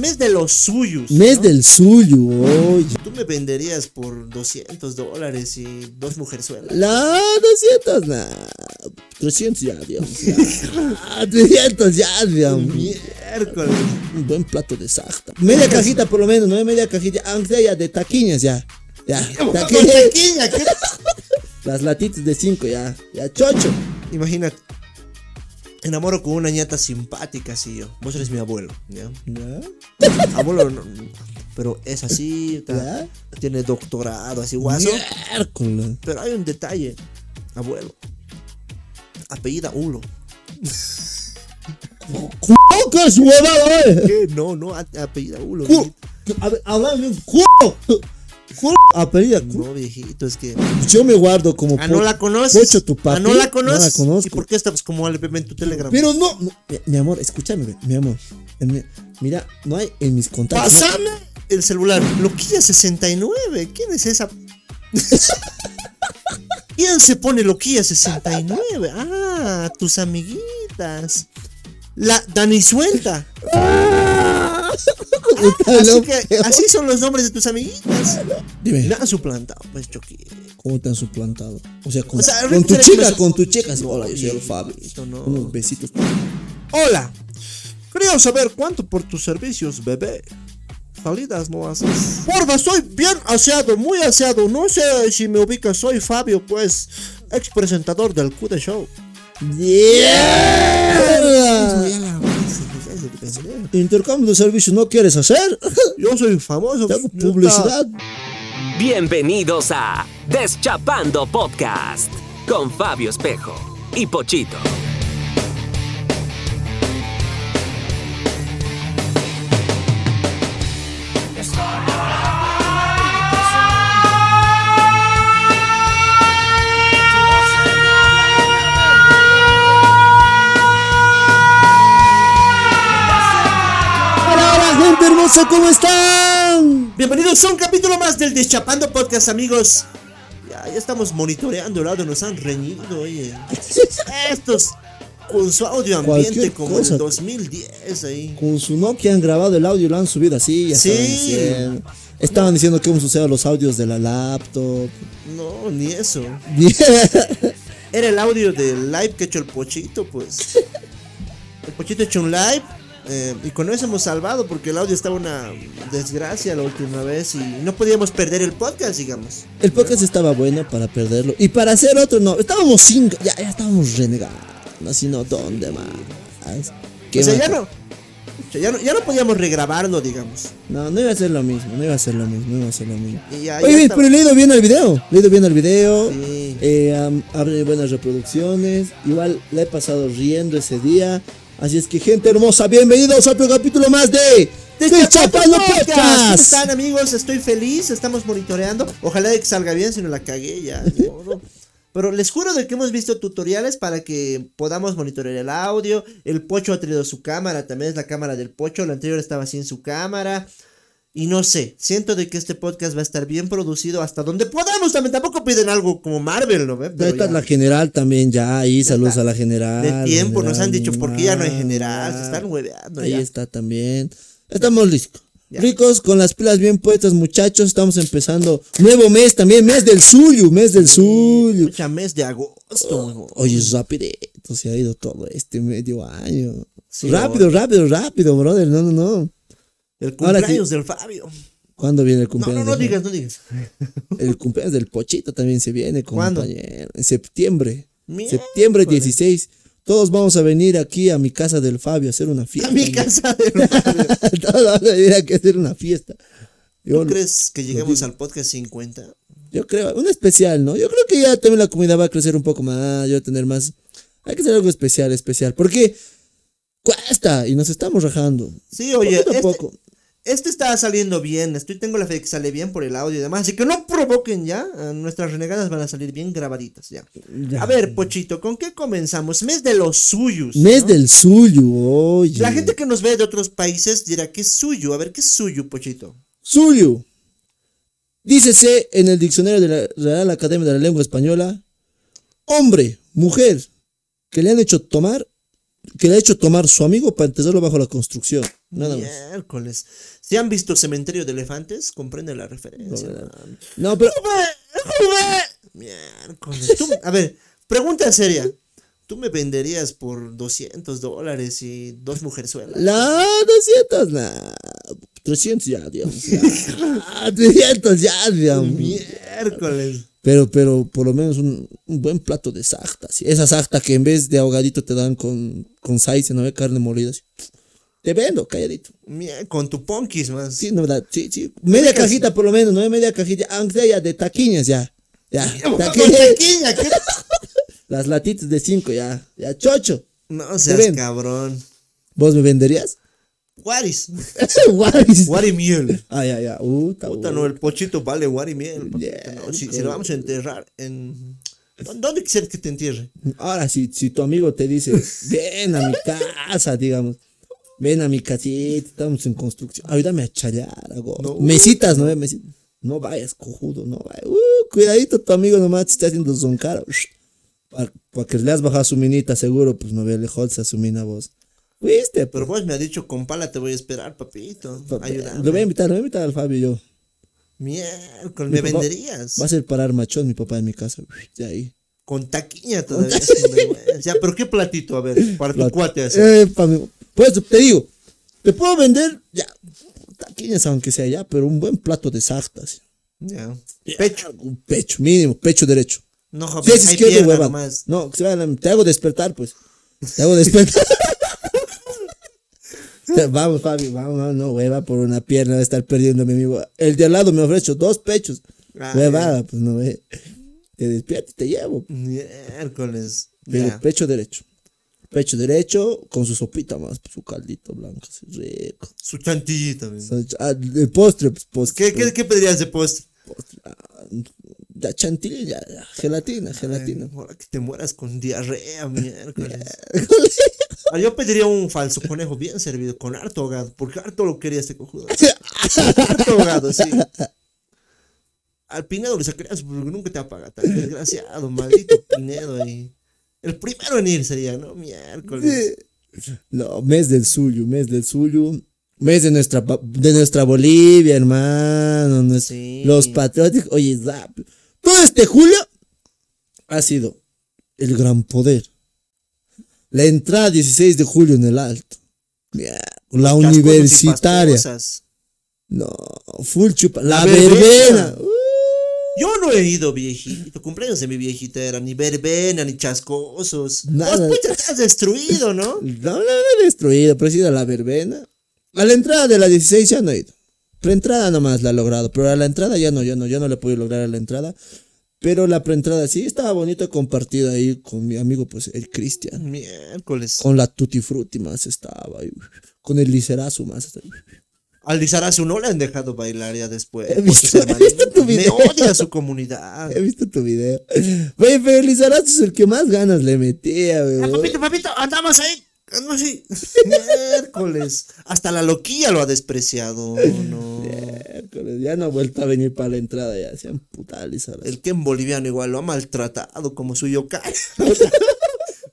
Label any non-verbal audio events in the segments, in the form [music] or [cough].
Mes de los suyos. Mes ¿no? del suyo, oye. Tú me venderías por 200 dólares y dos mujerzuelas. La 200, nah. 300 ya, digamos. [laughs] Ya. Ah, 300 ya, digamos. Miércoles. Un buen plato de sarta. Media cajita por lo menos, no media cajita. Aunque sea ya de taquiñas ya. Ya. taqui- Mantequilla, ¿qué? [laughs] Las latitas de 5 ya. Ya, chocho. Imagínate. Enamoro con una ñata simpática, así yo. Vos eres mi abuelo, ¿ya? Ya. Abuelo, no, pero es así, tiene doctorado, así guaso. Miércoles. Pero hay un detalle, abuelo. Apellida Ulo. ¡Culo, qué es huevada, eh! ¿Qué? No, no, apellida Ulo. A ver, habla bien. Apellida. No, viejito, es que. Yo me guardo como. Ah, no la conoces. Pocho, tu papi. Ah, no la conoces. No la conozco. ¿Y por qué estás como LPP en tu Telegram? Pero no, no, mi, mi amor, escúchame, mi amor. Mira, no hay en mis contactos. Pásame el celular. Loquilla 69. ¿Quién es esa? [laughs] ¿Quién se pone Loquilla 69? Ah, tus amiguitas. La Dani Suelta. Está Así, que, así son los nombres de tus amiguitas. Dime, La han suplantado, pues Chucky. ¿cómo te han suplantado? O sea, con, O sea, con tu chica, con tu chica. No, Hola, yo soy el Fabio. no. Unos besitos. Hola. Quería saber cuánto por tus servicios, bebé. Salidas no haces. Porfa, soy bien aseado, muy aseado. No sé si me ubicas, soy Fabio, pues, ex presentador del Q de Show. ¡Mierda! Intercambio de servicios no quieres hacer. [laughs] Yo soy famoso. Te hago yo publicidad. Bienvenidos a Deschapando Podcast con Fabio Espejo y Pochito. Gente hermosa, ¿cómo están? Bienvenidos a un capítulo más del Deschapando Podcast, amigos. Ya, ya estamos monitoreando el audio, nos han reñido, oye. [laughs] Estos con su audio ambiente como el 2010 ahí. Con su Nokia han grabado el audio y lo han subido así. Ya Sí. estaban diciendo. Estaban diciendo que hemos usado los audios de la laptop. No, ni eso. Era el audio del live que ha hecho el Pochito, pues. [laughs] El Pochito ha hecho un live eh, y con eso hemos salvado porque el audio estaba una desgracia la última vez y no podíamos perder el podcast, digamos. El podcast estaba bueno para perderlo. Y para hacer otro, no. Estábamos sin. Ya, ya estábamos renegando. Así no, ¿dónde más? ¿Qué o sea, ya no, o sea, ya no. Ya no podíamos regrabarlo, digamos. No, no iba a ser lo mismo. No iba a ser lo mismo. No iba a ser lo mismo. Ya- Oye, ya estaba- pero he leído bien el video. He ido bien el video. Sí. Eh, am, abre buenas reproducciones. Igual la he pasado riendo ese día. Así es que, gente hermosa, bienvenidos a otro capítulo más de Deschapando ¿Cómo Podcast. están, amigos? Estoy feliz, estamos monitoreando. Ojalá de que salga bien, si no la cagué ya. [laughs] Pero les juro de que hemos visto tutoriales para que podamos monitorear el audio. El Pocho ha traído su cámara, también es la cámara del Pocho. La anterior estaba sin su cámara. Y no sé, siento de que este podcast va a estar bien producido hasta donde podamos. También tampoco piden algo como Marvel, ¿no? Pero la general también, ya ahí, saludos a la general. De tiempo nos han dicho, ¿por qué ya no hay general? Se están hueveando Ahí ya. está también. Estamos listos. Ya. Ricos, con las pilas bien puestas, muchachos. Estamos empezando nuevo mes también, mes del suyo, mes del suyo. Mucha mes de agosto. huevón. Oye, rapidito se ha ido todo este medio año. Sí, rápido, rápido, rápido, brother. No, no, no. El cumpleaños sí. del Fabio. ¿Cuándo viene el No, cumpleaños? no, no de- digas, no digas. [laughs] El cumpleaños del Pochito también se viene, ¿Cuándo? compañero. En septiembre. Miércoles. Septiembre 16. Todos vamos a venir aquí a mi casa del Fabio a hacer una fiesta. A mi casa del [laughs] Fabio. Todos vamos a venir aquí a hacer una fiesta. Yo, ¿Tú crees que lleguemos al podcast 50? yo creo, un especial, ¿no? Yo creo que ya también la comunidad va a crecer un poco más, yo voy a tener más. Hay que hacer algo especial, especial. Porque cuesta y nos estamos rajando. Sí, oye, este, poco. Este está saliendo bien. Estoy tengo la fe de que sale bien por el audio y demás. Así que no provoquen ya. eh, Nuestras renegadas van a salir bien grabaditas ya. Ya. A ver, Pochito, ¿con qué comenzamos? Mes de los suyos. Mes ¿no? del suyo, oye. La gente que nos ve de otros países dirá que es suyo. A ver, ¿qué es suyo, Pochito? Suyo. Dícese en el diccionario de la Real Academia de la Lengua Española, hombre, mujer, que le han hecho tomar que le ha hecho tomar su amigo para enterrarlo bajo la construcción. Nada más. Miércoles. Si han visto Cementerio de Elefantes, comprende la referencia. No. No, pero. Miércoles. Tú- a ver, pregunta seria. ¿Tú me venderías por 200 dólares y dos mujerzuelas? La 200, la 300 ya, digamos. [laughs] Ya. 300 ya, digamos. Miércoles. Pero, pero por lo menos un, un buen plato de sarta. ¿sí? Esa sarta que en vez de ahogadito te dan con, con saice, ¿no? ve? Carne molida. ¿sí? Te vendo, calladito. Con tu punkis más. Sí, no, ¿verdad? Sí, sí. Media cajita por lo menos, ¿no? Media cajita, aunque ya de taquiñas ya. Ya, [laughs] taquiñas. ¿qué? [laughs] Las latitas de 5 ya. Ya, chocho. No seas cabrón. ¿Vos me venderías? Guaris. Guaris. [laughs] Guarimiel. Ah, ya, ya. Uh, está Puta, no, el pochito vale guarimiel. papito, no. Si, si lo vamos a enterrar en. ¿Dó- ¿Dónde quisieras que te entierre? Ahora, si, si tu amigo te dice, [laughs] ven a mi casa, digamos, ven a mi casita, estamos en construcción, ayúdame a chayar, hago. No. Mesitas, ¿no? Mesitas. No vayas, cojudo, no vayas. Uh, cuidadito, tu amigo nomás te está haciendo zoncar. Para que le has bajado su minita, seguro, pues no ve lejos a su mina vos. Fuiste, Pero vos me has dicho, con pala te voy a esperar, papito. Ayúdame. Lo voy a invitar, lo voy a invitar al Fabio y yo. Miércoles, Mi ¿me papá- venderías? Va a ser parar machón mi papá en mi casa. De ahí. Con taquiña todavía. vergüenza. Ya, pero ¿qué platito? A ver, para tu cuate así. Eh, Pues te digo, te puedo vender, ya, taquillas aunque sea ya, pero un buen plato de sartas. Ya. Pecho. Un pecho, mínimo, pecho derecho. No, joven, si es. No, te hago despertar, pues. Te hago despertar. [laughs] [laughs] vamos, Fabi, vamos, vamos, no, hueva, por una pierna de estar perdiendo mi amigo. El de al lado me ofrece dos pechos. Ah, Huevada, pues no ve. Te despierto y te llevo. Miércoles. Ya. pecho derecho. Pecho derecho con su sopita más, su caldito blanco, así rico. Su chantillita. Ah, el postre, pues, postre. ¿Qué, qué, ¿Qué pedirías de postre? postre. Ah, ya chantilly, ya, gelatina, gelatina. Ay, ahora que te mueras con diarrea, miércoles. Ah, Yo pediría un falso conejo bien servido, con harto ahogado, porque harto lo quería este cojudo. [laughs] harto ahogado, sí. Al Pinedo le sacarías porque nunca te apaga tan desgraciado, maldito Pinedo ahí. El primero en ir sería, ¿no? Miércoles. No, mes del suyo, mes del suyo. Mes de nuestra, de nuestra Bolivia, hermano. Sí. Los patrióticos. Oye, zap, todo este julio ha sido el gran poder. La entrada 16 de julio en el Alto. La universitaria. No, full chupa. La, La verbena. Uh, Yo no he ido, viejito. Cumpleaños de mi viejita era ni verbena, ni chascosos. Nada. Vos pues, te has destruido, ¿no? [laughs] No, no, no he destruido, pero he ido a la verbena. A la entrada de la 16 ya no he ido. Preentrada nomás la he logrado, pero a la entrada ya no, ya no, ya no le he podido lograr a la entrada. Pero la preentrada sí estaba bonito compartido ahí con mi amigo, pues el Cristian. Miércoles. Con la Tutti Frutti más estaba ahí. Con el Licerazo más. estaba. Al Lizarazu no le han dejado bailar ya después. He visto- he visto tu Me video. odia su comunidad. He visto tu video. Güey, pero el Lizarazo es el que más ganas le metía, güey. papito, papito, andamos ahí. Andamos [laughs] ahí. Miércoles. Hasta la loquilla lo ha despreciado. No. Miércoles, Ya no ha vuelto a venir para la entrada, ya se han putado el que en boliviano igual lo ha maltratado como su yokai. [laughs]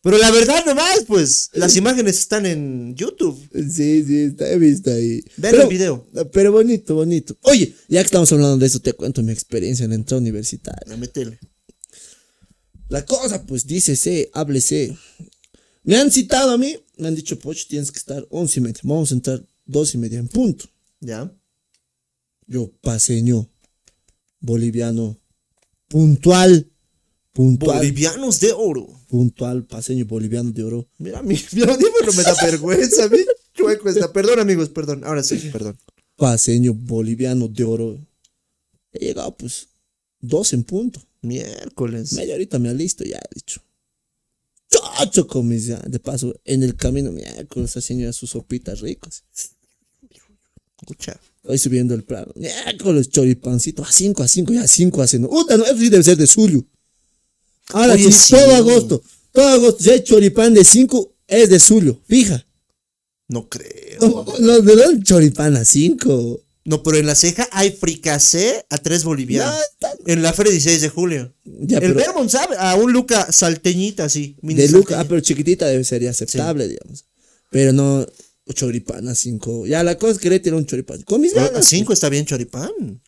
Pero la verdad nomás, pues, las imágenes están en YouTube. Sí, sí, está, he visto ahí. Vean el video. Pero bonito, bonito. Oye, ya que estamos hablando de eso, te cuento mi experiencia en la entrada universitaria. A meterle. La cosa, pues, dícese, háblese. Me han citado a mí, me han dicho, Poch, tienes que estar once y media. Vamos a entrar dos y media en punto. ¿Ya? Yo, paseño, boliviano, puntual, puntual, Bolivianos de oro. puntual, paseño, boliviano de oro. Mira, mi, [laughs] mi audífono me da vergüenza. Mi chueco está. Perdón, amigos, perdón. Ahora sí, perdón. Paseño, boliviano de oro. He llegado, pues, dos en punto. Miércoles. Media horita me alisto, ya he dicho. Chocho con mis ya. De paso, en el camino, miércoles, haciendo sus sopitas ricas. Escucha. Estoy subiendo el plano. Miércoles, choripancito. A 5, a 5, ya 5 a 5. Uta, no, eso sí debe ser de suyo. Ahora Oye, sí, todo agosto. Todo agosto, si hay choripán de 5, es de suyo. Fija. No creo. No, no, ¿de dónde choripán a 5? No, pero en la ceja hay fricasé a tres No, bolivianos. En la feria 16 de julio. Ya, el Vermont sabe a un Luca salteñita así. De Luca, ah, pero chiquitita debe ser ya aceptable, digamos. Pero no choripán a 5. Ya la cosa es querer tirar un choripán. Con mis A ganas. 5 está bien choripán.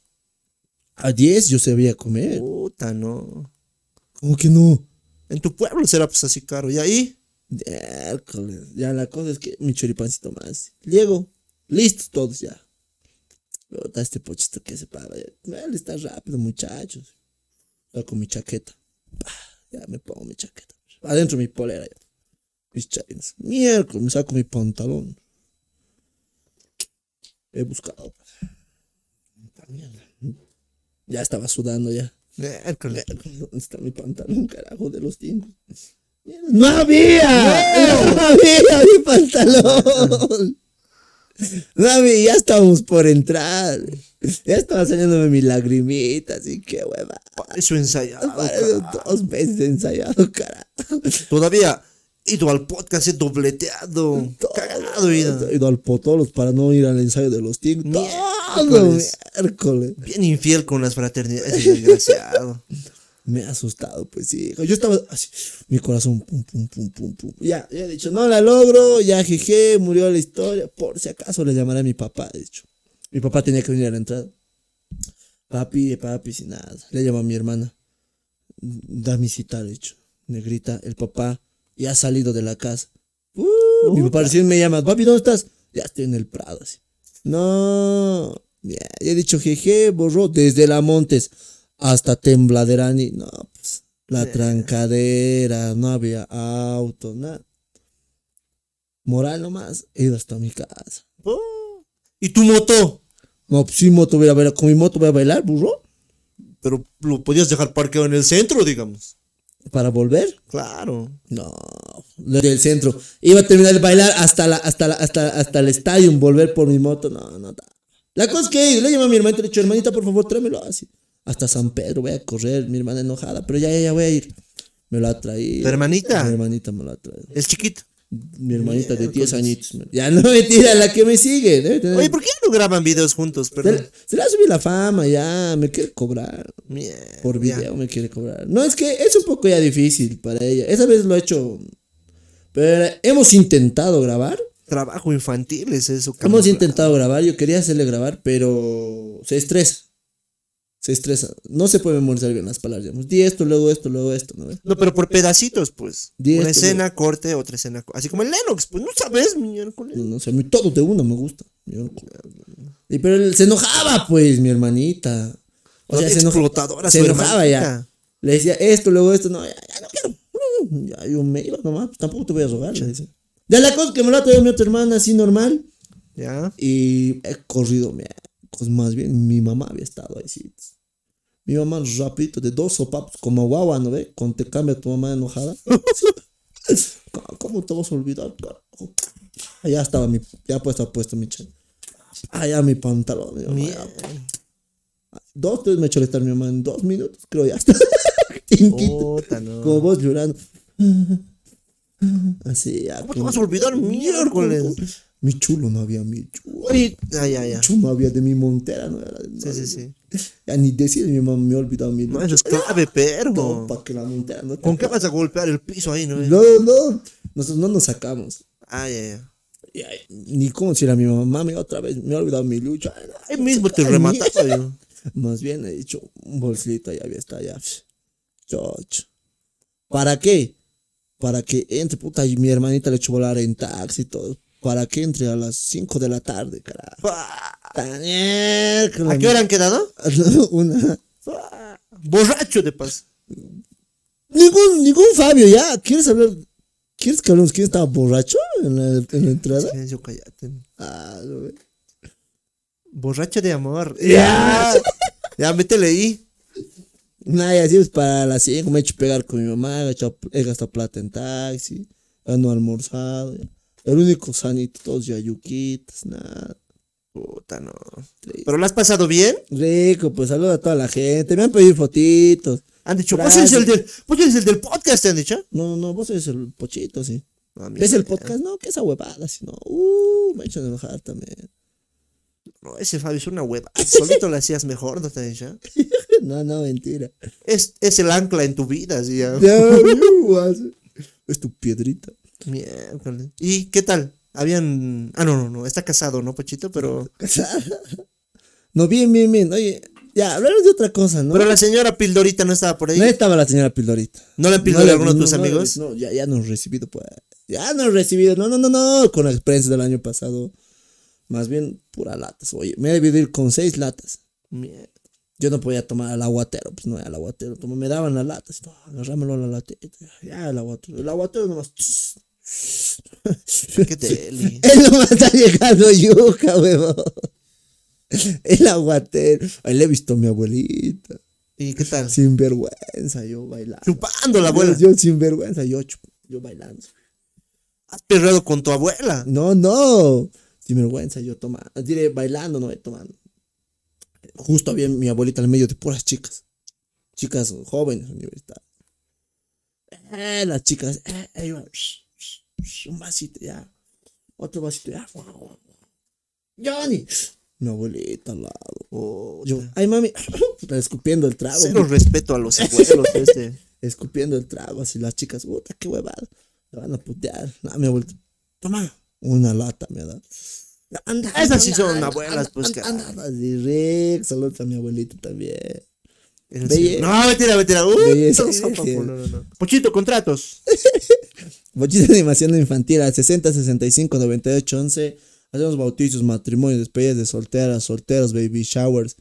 A 10 yo sabía comer. Puta, no. ¿Cómo que no? En tu pueblo será pues así caro. Y ahí, Miércoles. Ya la cosa es que mi choripancito más. Llego. Listos todos ya. Está este pochito que se paga. ya. Él está rápido, muchachos. Saco mi chaqueta. Ya me pongo mi chaqueta. Adentro mi polera ya. Mis chains. Miércoles me saco mi pantalón. He buscado. Puta. Ya estaba sudando ya. miércoles. ¿Dónde está mi pantalón, carajo, de los tiempos? ¡No había! ¡No, había mi pantalón! No había, ya estábamos por entrar. Ya estaba saliéndome mi lagrimita, así que hueva. Eso ensayado. Parece dos veces ensayado, carajo. Todavía ido al podcast, he dobleteado. Cagado, He ido. ido al potolos para no ir al ensayo de los tigres. Todo Miércoles. miércoles. Bien infiel con las fraternidades, desgraciado. [laughs] Me ha asustado, pues sí. Yo estaba así, mi corazón, pum, pum, pum, pum, pum. Ya, ya he dicho, no la logro, ya jeje, murió la historia. Por si acaso le llamaré a mi papá, de hecho. Mi papá tenía que venir a la entrada. Papi, papi, sin nada. Le llamo a mi hermana. Da mi cita, de hecho. Negrita, el papá ya ha salido de la casa. Uh, mi papá recién me llama, papi, ¿dónde estás? Ya estoy en el Prado, así. No, ya, ya he dicho, jeje, borró desde la Montes hasta Tembladerani. No, pues, la trancadera, no había auto, nada. Moral nomás, he ido hasta mi casa. Oh. ¿Y tu moto? No, pues sí, moto voy a bailar, con mi moto voy a bailar, burro, Pero lo podías dejar parqueado en el centro, digamos. para volver. Claro. No, del centro. Iba a terminar de bailar hasta la, hasta la, hasta, hasta el estadio, volver por mi moto. No, no. La cosa es que le llamo a mi hermanita y le he dicho, hermanita, por favor, tráemelo así. Hasta San Pedro voy a correr, mi hermana enojada, pero ya, ya, ya voy a ir. Me lo ha traído. ¿Tu hermanita? Mi hermanita me lo ha traído. Es chiquito. Mi hermanita de 10 añitos. me- Ya no mentira, la que me sigue. debe tener- Oye, ¿por qué no graban videos juntos? Perdón. se, ha subido la fama, ya, me quiere cobrar. Mierda. Por video me quiere cobrar. No, es que es un poco ya difícil para ella. Esa vez lo he hecho. Pero hemos intentado grabar. Trabajo infantil es eso. Hemos intentado grabar. Yo quería hacerle grabar, pero se estresa. Se estresa. No se puede memorizar bien las palabras. Digamos, di esto, luego esto, luego esto. ¿no? No, pero por pedacitos, pues. Di Una esto, escena, corte, otra escena. Así como el Lennox, pues no sabes, miércoles. No sé, a mí todo de uno me gusta. Y pero él se enojaba, pues, mi hermanita. O sea, se, explotadora se enojaba ya. Le decía esto, luego esto. No, ya, ya no quiero. Mm, Ya yo me iba nomás. pues, Tampoco te voy a rogar. le decía. Ya la cosa que me lo ha traído mi otra hermana así normal. Ya. Y he corrido, me- pues más bien mi mamá había estado ahí. Sí. Mi mamá rapidito de dos sopapos como guagua, ¿no ve? Cuando te cambia tu mamá enojada. [laughs] ¿Cómo- ¿Cómo te vas a olvidar? carajo? Ya estaba mi, ya pues estaba puesto mi chen. Ah, ya mi pantalón. mi mamá, ya. Dos, tres me estar mi mamá en dos minutos, creo ya está. [laughs] Puta, no. Como vos llorando. [laughs] Así, ya. ¿Cómo te vas a olvidar, miércoles? Mi chulo no había mi chulo. Oye, ya, ya. Chulo no había de mi montera, no era. no Sí, sí, había- sí. Ya ni decir, mi mamá me ha olvidado mi No, eso es clave, pero. para que la montera no ¿Con qué vas a golpear el piso ahí, no? No, no. Nosotros no nos sacamos. Ah, ya, ya. Ni como decir a mi mamá, mami, otra vez me ha olvidado mi lucha. Ahí mismo te remataba yo. [laughs] Más bien he dicho, un bolsito ya había estado ya. Chocho. ¿Para qué? Para que entre, puta, y mi hermanita le echó volar en taxi y todo. Para que entre a las 5 de la tarde, carajo. ¿A qué hora han quedado? [laughs] Una. Borracho de paz. Ningún, ningún Fabio, ya. ¿Quieres hablar? ¿Quieres que hablemos quién estaba borracho en la, en la entrada? Silencio, cállate. Ah, no. Borracho de amor. [laughs] Ya. Ya, métele ahí. Nada, y así es para las 5 me he hecho pegar con mi mamá, he, hecho- he gastado plata en taxi, he no almorzado. ya. El único sanito, todos ya yuquitas, nada. Puta, no. ¿Pero lo has pasado bien? Rico, pues saluda a toda la gente, me han pedido fotitos. Han dicho, vos Gracias. eres el del, vos eres el del podcast, ¿te han dicho? No, no, vos eres el pochito, sí. No, ¿Ves el podcast? No, que esa huevada, si no. Uh, me he hecho enojar también. No, ese Fabio es una hueva. Solito lo hacías mejor, ¿no te han dicho? [laughs] no, no, mentira. Es, es el ancla en tu vida, así ya. Ya, [laughs] yuas. es tu piedrita. Miércoles. ¿Y qué tal? Habían. Ah, no, no, no. Está casado, ¿no, Pochito? Pero. [laughs] No, bien, bien, bien. Oye, ya, hablaros de otra cosa, ¿no? Pero la señora Pildorita no estaba por ahí. No estaba la señora Pildorita. ¿No le han No alguno de tus no, amigos? No, ya, ya no he recibido, pues. Ya no he recibido. No, no, no, no. Con la experiencia del año pasado. Más bien, pura latas. Oye, me he debido ir con seis latas. Mierda. Yo no podía tomar al aguatero, pues no, al aguatero. Como me daban las latas, no, agarrámelo a la latita. Ya, el aguatero. El aguatero nomás. Qué deli. [laughs] Él nomás está llegando yuca, huevón. El aguatero. Ahí le he visto a mi abuelita. ¿Y qué tal? Sin vergüenza, yo bailando. Chupando la abuela. Yo, yo sin vergüenza, yo, yo bailando. Has perrado con tu abuela. No, no. Sin vergüenza, yo tomando. Diré, bailando, no, tomando. Justo había mi abuelita en el medio de puras chicas. Chicas jóvenes, universitarias. Eh, las chicas, eh, eh, un vasito ya. Otro vasito ya. Johnny. Mi abuelita al lado. Oh, Yo, ay mami, [coughs] puta, escupiendo el trago. Cero respeto a los [laughs] abuelos, este. escupiendo el trago, así las chicas, puta, qué huevada, me van a putear. No, mi abuelita, toma, una lata me da. Anda, Esas sí anda, son anda, abuelas, anda, pues, anda, que- anda, anda, así, Rick, saludos a mi abuelita también. Es Belle- así. No, mentira, mentira. Uh, Belleza, no, no, sí. no, no, no. Pochito, contratos. [laughs] Bochita de animación infantil al 60 65 98 11. Hacemos bautizos, matrimonios, despedidas de solteras, solteros, baby showers.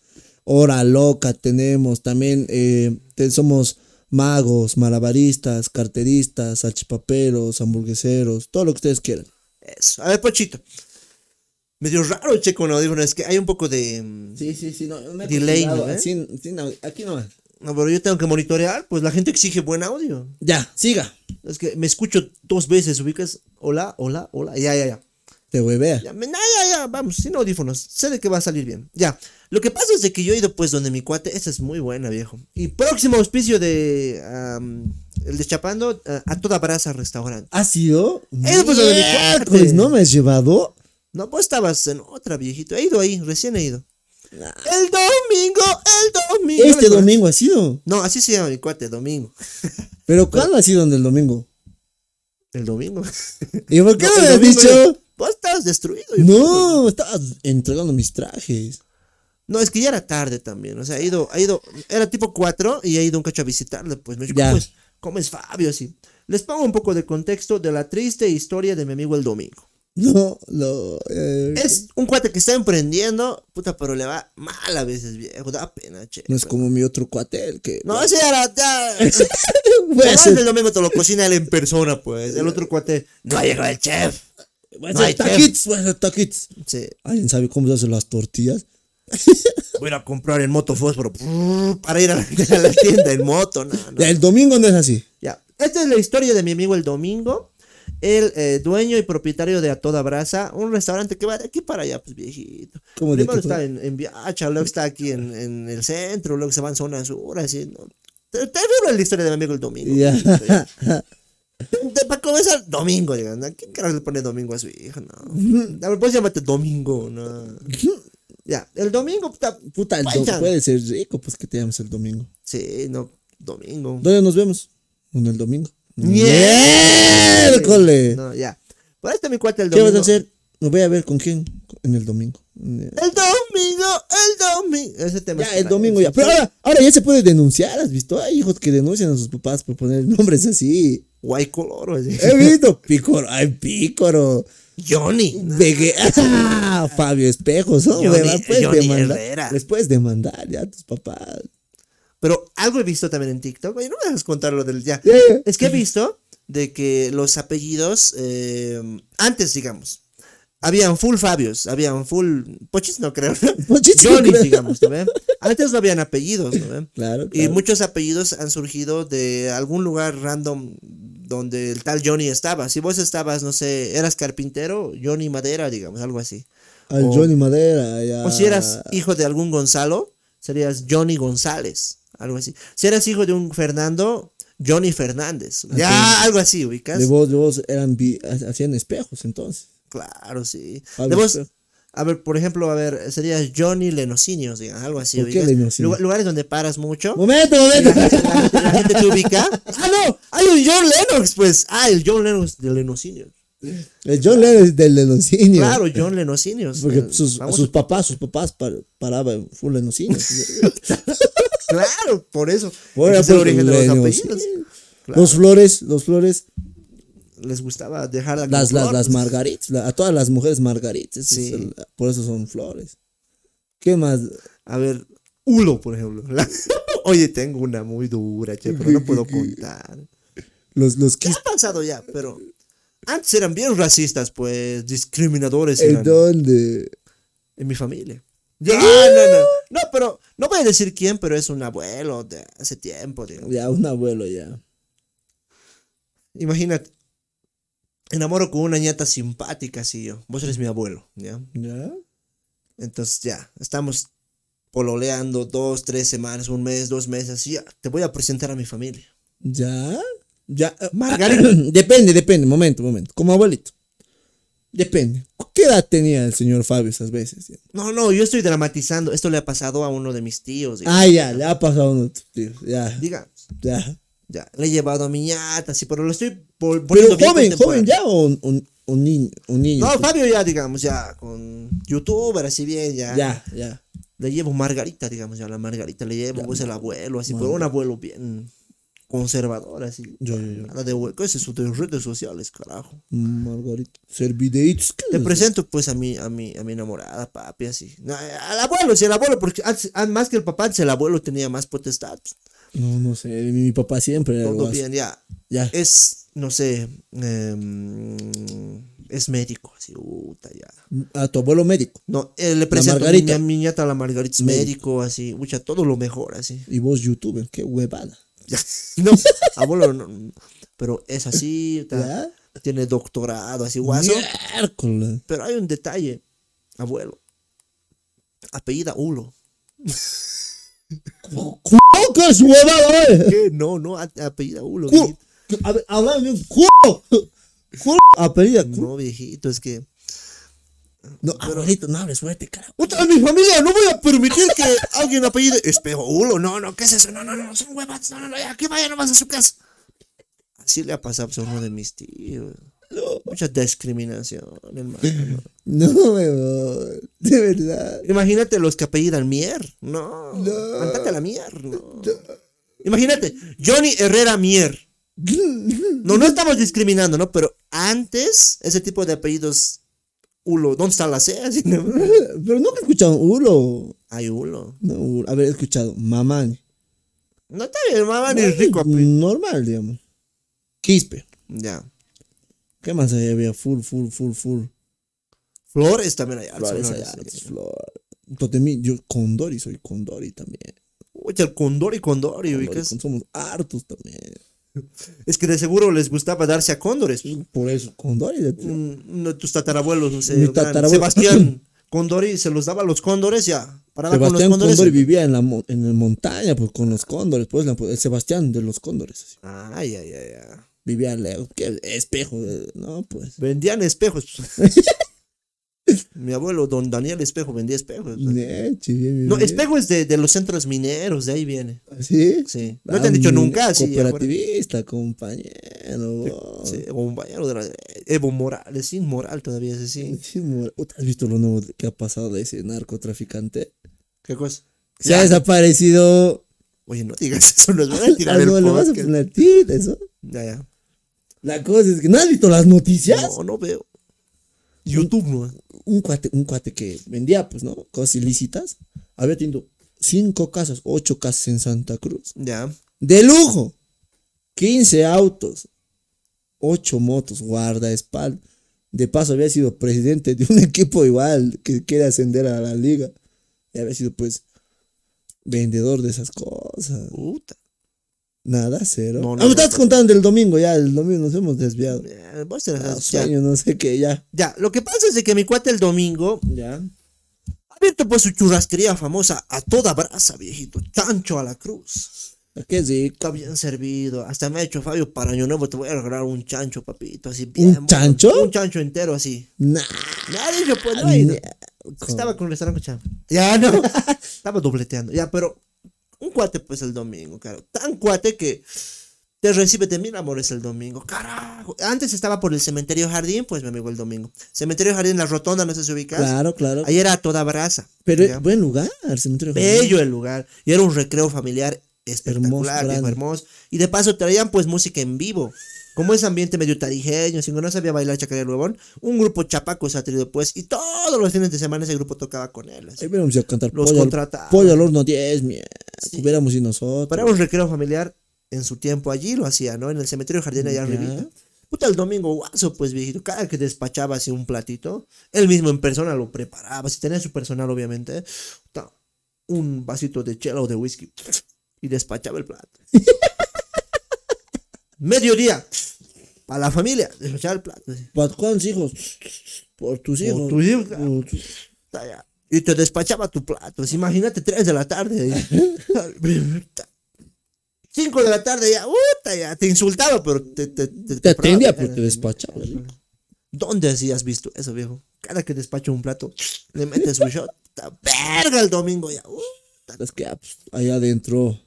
Hora loca tenemos. También eh, somos magos, malabaristas, carteristas, salchipaperos, hamburgueseros, todo lo que ustedes quieran. Eso. A ver, Pochito. Medio raro el checo, no digo, no, es que hay un poco de. mm, Sí, sí, sí. No, me Delay, ¿no, eh? así- sí, no, aquí no. No, pero yo tengo que monitorear, pues la gente exige buen audio. Ya, siga. Es que me escucho dos veces, ubicas. Hola, hola, hola. Ya, ya, ya. Te huevea. Ya, me- ya, ya, ya, vamos, sin audífonos. Sé de que va a salir bien. Ya. Lo que pasa es de que yo he ido pues donde mi cuate. Esa es muy buena, viejo. Y próximo auspicio de. el de Chapando, a, a toda brasa restaurante. ¿Ha sido? Eh, pues, lo de mi cuate. ¿No me has llevado? No, vos estabas en otra, viejito. He ido ahí, recién he ido. El domingo, el domingo. Este domingo ha sido. No, así se llama mi cuate, domingo. [laughs] Pero ¿cuándo ha sido el domingo? El domingo. ¿Y por qué no, me has dicho? Vos estabas destruido. No, estabas entregando mis trajes. No, es que ya era tarde también. O sea, ha ido, ha ido, era tipo 4 y he ido un cacho a visitarle. Pues me dijo. ¿cómo es, ¿cómo es Fabio? Así. Les pongo un poco de contexto de la triste historia de mi amigo el domingo. [laughs] No, no. eh, Es un cuate que está emprendiendo, puta, pero le va mal a veces, viejo. Da pena, che. no es como mi otro cuate, el que. No, ese era, ya. [laughs] Hacer- el domingo te lo cocina él en persona, pues. El otro cuate, no ha llegado el chef. voy a no hay hacer taquitos, voy a hacer taquitos. Sí. ¿Alguien sabe cómo se hacen las tortillas? [laughs] Voy a ir a comprar el moto fósforo para ir a la, a la tienda en moto. No, no. Ya, el domingo no es así. Ya. Esta es la historia de mi amigo el domingo. El eh, dueño y propietario de A Toda Brasa, un restaurante que va de aquí para allá, pues viejito. ¿Cómo de Primero aquí está en, en Viacha, luego está aquí en, en el centro, luego se va en zona sur, así, ¿no? Ter- Terrible la historia de mi amigo el domingo. Ya. [laughs] De- Para comenzar, domingo, digan. ¿no? ¿Quién carajo le pone domingo a su hijo? No. A ver, pues llámate domingo, no. Ya, el domingo, puta. Puta, el Vayan. do- puede ser rico, pues que te llames el domingo. Sí, no, domingo. ¿Dónde nos vemos? En el domingo. Miércoles. No, ya. Por este mi cuate el ¿Qué vas a hacer? Me voy a ver con quién en el domingo. El domingo, el domingo. Ese tema Ya, el domingo ya. Pero ahora, ahora ya se puede denunciar, ¿has visto? Hay hijos que denuncian a sus papás por poner nombres así. Guay color, así. He visto. [laughs] Pícoro, ay, pícoro. Johnny. Vegue- [laughs] Ah, Fabio Espejos, ¿no? Johnny- Johnny demandar. Les puedes demandar ya a tus papás. Pero algo he visto también en TikTok. Oye, no me dejas contar lo del ya. Es que he visto de que los apellidos, eh, antes, digamos, habían full Fabios, habían full Pochis, no creo. [laughs] Pochis, Johnny, creo. digamos, ¿no ven? Antes no habían apellidos, ¿no ven? Claro, Y muchos apellidos han surgido de algún lugar random donde el tal Johnny estaba. Si vos estabas, no sé, eras carpintero, Johnny Madera, digamos, algo así. Al o- Johnny Madera, ya. O si eras hijo de algún Gonzalo, serías Johnny González, algo así. Si eras hijo de un Fernando, Johnny Fernández. Ya, algo así, ubicas. De vos, de vos eran hacían espejos entonces. Claro, sí. Fabio De vos. A ver, por ejemplo, a ver, sería Johnny Lenocinios, diga, algo así. ¿Por qué. Lenocinios? Lugar- lugares donde paras mucho. Momento, momento. La, gente- la gente- la gente te ubica. [laughs] Ah, no, hay un John Lennox, pues. Ah, el John Lennox de Lenocinios. El John Lennon es del Lenocínio. Claro, John Lenocinios. Porque sus, papás, sus papás par- paraban full Lenocínio. [laughs] Claro, por eso. Ese es el origen de los apellidos. Claro. Los flores, los flores, Les gustaba dejar la las, las, las pues. margaritas, la- a todas las mujeres margaritas. Sí. es por eso son flores. ¿Qué más? A ver, Ulo, por ejemplo. [laughs] Oye, tengo una muy dura, che, pero no puedo contar. Los, los ¿Qué ha pasado ya? Pero antes eran bien racistas, pues, discriminadores ¿En eran dónde? en mi familia. Ya, no, no. No, pero no voy a decir quién, pero es un abuelo de hace tiempo, digamos. Ya, un abuelo ya. Imagínate. Enamoro con una ñata simpática, así yo. Vos eres mi abuelo, ¿ya? ¿Ya? Entonces ya, estamos pololeando dos, tres semanas, un mes, dos meses, y ya, te voy a presentar a mi familia. ¿Ya? Ya. Margarita. [clears throat] depende, depende, momento, momento. Como abuelito. Depende. ¿Qué edad tenía el señor Fabio esas veces? No, no, yo estoy dramatizando. Esto le ha pasado a uno de mis tíos. digamos. Ah, ya, le ha pasado a uno de tus tíos. Ya, Digamos, ya. ya, le he llevado a mi ñata, sí, pero lo estoy pol- Pero joven, joven ya o un, un, un niño. Un niño No, Fabio ya, digamos, ya, con youtuber, así bien, ya. Ya, ya. Le llevo Margarita, digamos, ya, la Margarita le llevo, pues el abuelo, así, pero un abuelo bien conservador, así. Yo, yo, yo. De hue- ¿Qué es eso de redes sociales, carajo? Margarita. Ser videitos. ¿qué Te es? presento pues a mi, a mi, a mi enamorada, papi, así. Al abuelo, sí, el abuelo, porque antes- an- más que el papá, antes el abuelo tenía más potestad. No, no sé. Mi, mi papá siempre era Todo bien, ya. Ya. Es, no sé, em, es médico, así, puta, ya. A tu abuelo médico. No, eh, le presento a mi, mi nieta, la Margarita, es médico, así, mucha, todo lo mejor, así. Y vos youtuber. Qué huevada. [laughs] No, abuelo, no, pero es así, tiene doctorado, así, guaso. Pero hay un detalle, abuelo. Apellida Ulo. [laughs] ¿Qué ¿Qué es huevada? ¿Qué? No, no, apellida Ulo. A ver, hablame bien. Apellida. No, viejito, es que. No, abuelito, no hables fuerte, carajo. ¡Otra mi familia! ¡No voy a permitir que [laughs] alguien apellide Espejo Ulo! No, no, ¿qué es eso? No, no, no, son huevas. No, no, no, ya, que vaya nomás a su casa. Así le ha pasado pues, a uno de mis tíos. Mucha discriminación, hermano. No, huevón. De verdad. Imagínate los que apellidan Mier. No. No. A la Mier. No. Imagínate, Johnny Herrera Mier. [laughs] No, no estamos discriminando, ¿no? Pero antes, ese tipo de apellidos, Ulo, ¿dónde está la C? ¿no? [laughs] Pero nunca he escuchado Ulo. Hay Ulo. No, Ulo. A ver, he escuchado Mamani. No está bien, mamá, ni rico. Normal, digamos. Quispe. Ya. ¿Qué más ahí había? Full, full, full, full. Flores también hay. Flores, Flores, allá, sí. flor. Totemi, yo Condori, soy Condori también. Uy, el Condori, Condori, Condori, ubicas. somos hartos también. [laughs] Es que de seguro les gustaba darse a cóndores. Por eso, Condori. de- Mm, tus tatarabuelos, no sé. Mi tatarabuelo- Sebastián [laughs] Condori se los daba a los cóndores ya. Paraba con los Sebastián cóndores. Condori vivía en la, en la montaña, pues con los cóndores, pues la- el Sebastián de los cóndores. así. Ay, ay, ay, ay. Vivía qué espejo, eh, no, pues. Vendían espejos. [laughs] Mi abuelo, don Daniel Espejo, vendía espejos. Neche, bien, No, bien. espejo es de, de los centros mineros, de ahí viene. ¿Sí? Sí. No te han dicho Ah, nunca, sí. Cooperativista, compañero. vos. Sí, compañero de la, Evo Morales, sin moral todavía así. Sí, mor- ¿Tú ¿Has visto lo nuevo que ha pasado de ese narcotraficante? ¿Qué cosa? Se ha desaparecido. Oye, no digas eso, nos van a [laughs] tirar Ah, el no, le vas a poner eso. Ya, ya. La cosa es que no has visto las noticias. No, no veo. YouTube no. Un cuate, un cuate que vendía, pues, ¿no? Cosas ilícitas. Había tenido cinco casas, ocho casas en Santa Cruz. Ya. De lujo. 15 autos. ocho motos, guardaespaldas. De paso había sido presidente de un [laughs] equipo igual que quiere ascender a la liga. Y había sido pues vendedor de esas cosas. Puta. Nada, cero. No, no, ah, me no. estás contando del domingo ya, el domingo nos hemos desviado. Ya, vos te Ah, sueño, no sé qué, ya. Ya, lo que pasa es de que mi cuate el domingo Ya. ha abierto pues su churrasquería famosa a toda brasa, viejito. Chancho a la cruz. Qué rico. Está bien servido. Hasta me ha dicho Fabio para año nuevo te voy a regalar un chancho, papito. Así bien. ¿Un bueno. chancho? Un chancho entero así. Nah. Ha dicho, pues no hay. Nah. Estaba con un restaurante. Ya no. [laughs] Estaba dobleteando. Ya, pero un cuate pues el domingo, claro. Tan cuate que te recibe de mil amores el domingo. Carajo. Antes estaba por el cementerio jardín, pues mi amigo el domingo. Cementerio jardín, la rotonda, no sé si ubicas. Claro, claro. Ahí era toda brasa. Pero ¿ya? buen lugar, el cementerio. Bello el lugar. Y era un recreo familiar espectacular, Hermoso, hermoso. Y de paso traían pues música en vivo. Como ese ambiente medio tarijeño, si no sabía bailar chacarera huevón, un grupo chapaco se ha traído pues, y todos los fines de semana ese grupo tocaba con él. así. Ahí ido a cantar Los pollo, contrataban. pollo al horno 10, mierda. Hubiéramos ido nosotros. Era un recreo familiar en su tiempo allí, lo hacía, ¿no? En el cementerio jardín allá arribita. Puta, el domingo guaso, pues viejito, cada que despachaba así un platito, él mismo en persona lo preparaba, si tenía su personal obviamente, puta, un vasito de chela o de whisky y despachaba el plato. [laughs] Mediodía, para la familia, despachaba el plato. ¿Para cuántos hijos? Por tus hijos. tus hijos. Por tu- Puta, ya. Y te despachaba tu plato. Imagínate, 3 de la tarde. [laughs] ahí. 5 de la tarde ya, ya, te insultaba, pero te, te, te, Te atendía, pero te despachaba. ¿sí? ¿Dónde así has visto eso, viejo? Cada que despacho un plato, [sniffs] le metes su shot. verga el domingo ya. puta. Es que ah, pues, allá adentro,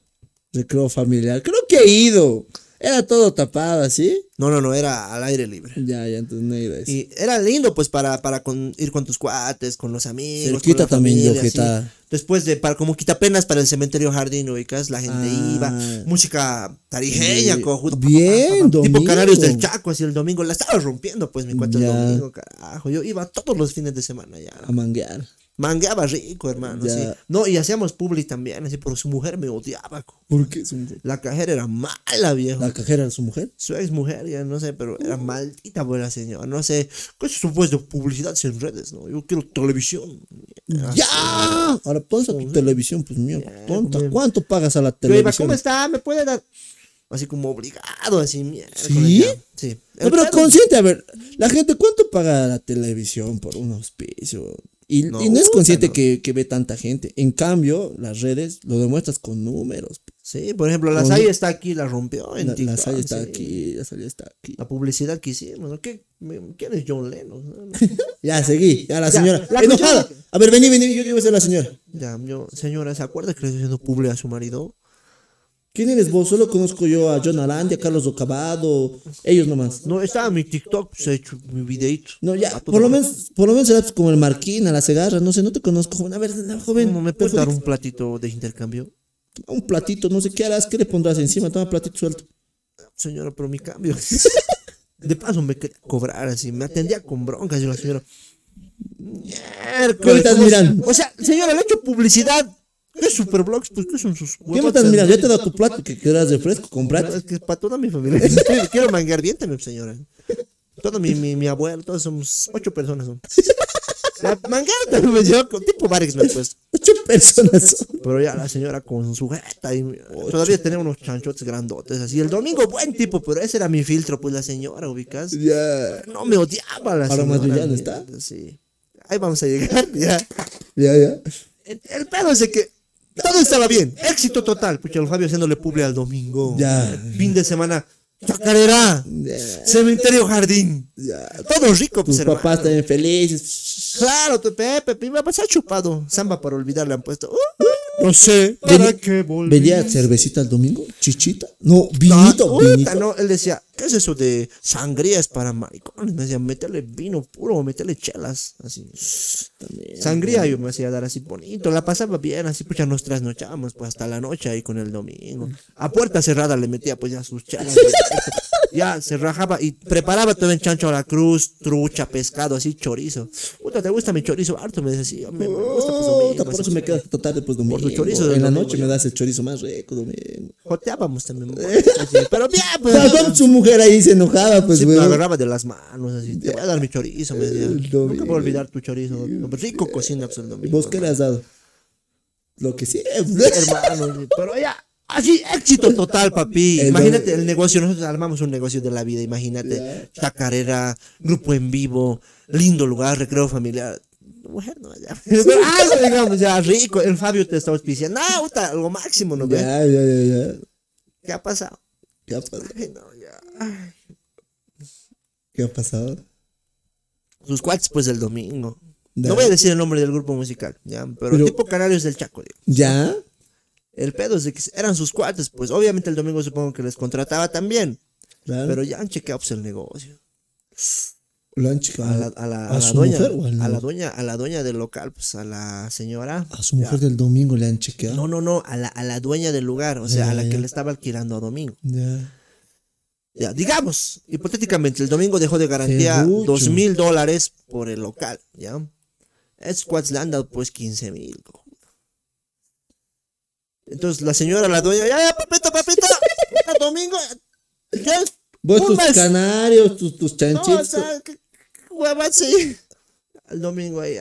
recreo familiar. Creo que he ido. Era todo tapado, ¿así? No, no, no, era al aire libre. Ya, ya, entonces no he ido a eso. Y era lindo, pues, para, para con- ir con tus cuates, con los amigos. con Cerquita la también de familia, así. Después de, para como quitapenas para el cementerio jardín, ubicas, la gente Ah. iba, música tarijeña, cojudo, bien, tipo domingo. canarios del Chaco, así el domingo, la estaba rompiendo, pues, mi cuate el domingo, carajo, yo iba todos los fines de semana ya, A manguear. Mangueaba rico, hermano, Ya. así, no, y hacíamos publi también, así, pero su mujer me odiaba, co. ¿Por qué? Su mujer? la cajera era mala, viejo, La cajera era su mujer. su ex mujer, ya no sé, pero era maldita buena señora, no sé, ¿qué es su pues de publicidad en redes, no? Yo quiero televisión. ¡Ya! Ahora ponse a tu televisión, pues mío. Tonta. ¿Cuánto pagas a la Yo iba, televisión? ¿cómo está? ¿Me puede dar? Así como obligado, así, mierda. ¿Sí? Sí. No, pero consciente, a ver, la gente, ¿cuánto paga la televisión por un auspicio? Y No, y no, es puta, consciente no. que, que ve tanta gente. En cambio, las redes lo demuestras con números. Sí, por ejemplo, la SAI está aquí, la rompió en La, la TikTok, Salle está sí. aquí, la Salle está aquí. La publicidad que hicimos. ¿Qué? ¿Quién es John Lennon? No, no. [laughs] Ya, seguí. Ya, la Ya, señora. la enojada. A ver, vení, vení. Yo quiero ser la señora. Ya, yo, señora, ¿se acuerda que le estoy haciendo publi a su marido? ¿Quién eres vos? Solo conozco yo a John Arandia, a Carlos Ocabado. Ellos nomás. No, estaba mi TikTok, pues he hecho mi videito. No, ya, por lo menos, por lo menos serás como el Marquín, a la Cegarra, no sé, no te conozco, joven. A ver, joven, ¿Cómo me puedes dar un platito de intercambio? un platito, no sé qué harás, qué le pondrás encima, toma platito suelto. Señora, pero mi cambio. [laughs] De paso me quería cobrar así, me atendía con broncas y la señora. ¿Qué estás mirando? O sea, señora, le he hecho publicidad. ¿Qué superblogs? Pues, ¿qué son sus ¿Qué me estás mirando? Ya te he dado tu plato que quedas de fresco, comprate. Es que es para toda mi familia. [laughs] Quiero manguear también, señora. Todo mi, mi, mi abuelo, todos somos ocho personas. Son. La manguear también me llevó con tipo Vargas me ha puesto. Ocho personas son. Pero ya la señora con su jeta y todavía tenemos unos chanchotes grandotes así. El domingo buen tipo, pero ese era mi filtro, pues la señora, ubicas. Ya, No me odiaba la Ahora señora. más villano mierda, está. Sí. Ahí vamos a llegar, ya. ya, ya. El, el pedo es de que todo estaba bien. Éxito total. Pucha, el Fabio haciéndole publi al domingo. Ya. Fin de semana. Chacarera. Cementerio Jardín. Todo rico, pues, Tus hermano. papás también felices. Claro, tu Pepe, mi papá se ha chupado. Samba para olvidar le han puesto. Uh, no sé. ¿Para qué volví? ¿Vendía cervecita el domingo? ¿Chichita? No, vinito, puta, vinito. no, él decía, ¿qué es eso de sangría es para maricones? Me decía, métele vino puro, métele chelas, así. También. Sangría yo me hacía dar así bonito, la pasaba bien, así pues ya nos trasnochábamos pues hasta la noche ahí con el domingo. A puerta cerrada le metía pues ya sus chelas. [laughs] ya se rajaba y preparaba todo en chancho a la cruz, trucha, pescado, así chorizo. Puta, ¿te gusta mi chorizo harto? Me decía, sí, me, me gusta pues domingo. Puta, por así, eso me quedas hasta tarde, pues domingo. tu chorizo en la noche me das el chorizo más rico, domingo. Joteábamos también. [laughs] pero bien, pues. Mujer ahí se enojaba, pues, Sí, me agarraba de las manos, así. Te voy a dar mi chorizo, me decía. Nunca a olvidar tu chorizo. Rico cocina, pues, el ¿Y domingo. vos qué le has dado? Lo que sí. hermano. Pero ya, así, éxito total, papi. El imagínate el negocio, nosotros armamos un negocio de la vida, imagínate. Chacarera, grupo en vivo, lindo lugar, recreo familiar. Mujer, no, ya. [laughs] Pero algo, [laughs] digamos, ya, rico. El Fabio te está auspiciando. Ah, puta, algo máximo, ¿no? Ya, ya, ya, ya. ¿Qué ha pasado? ¿Qué ha pasado? Ay, no. ¿Qué ha pasado? Sus cuates, pues, del domingo. No voy a decir el nombre del grupo musical, ya, pero, Pero- tipo Canarios del Chaco, digo. ¿Ya? El pedo es de que eran sus cuates, pues obviamente el domingo supongo que les contrataba también, Claro. pero ya han chequeado pues, el negocio. lo han checado. A la, a la- ¿A a la su dueña, mujer o al a la dueña, a la dueña del local, pues a la señora. A su mujer del domingo le han chequeado. No, no, no, a la, a la dueña del lugar, o sea, Ya, a la ya. que le estaba alquilando a domingo. Ya. Ya, digamos, hipotéticamente, el domingo dejó de garantía dos mil dólares por el local, ¿ya? Cuates le han dado pues 15 mil. Entonces la señora, la dueña, ya, papito, el domingo, ya, Vos tus mes. canarios, tus, tus No, o chanchitos. sea, qué qué hueva, sí. El domingo ahí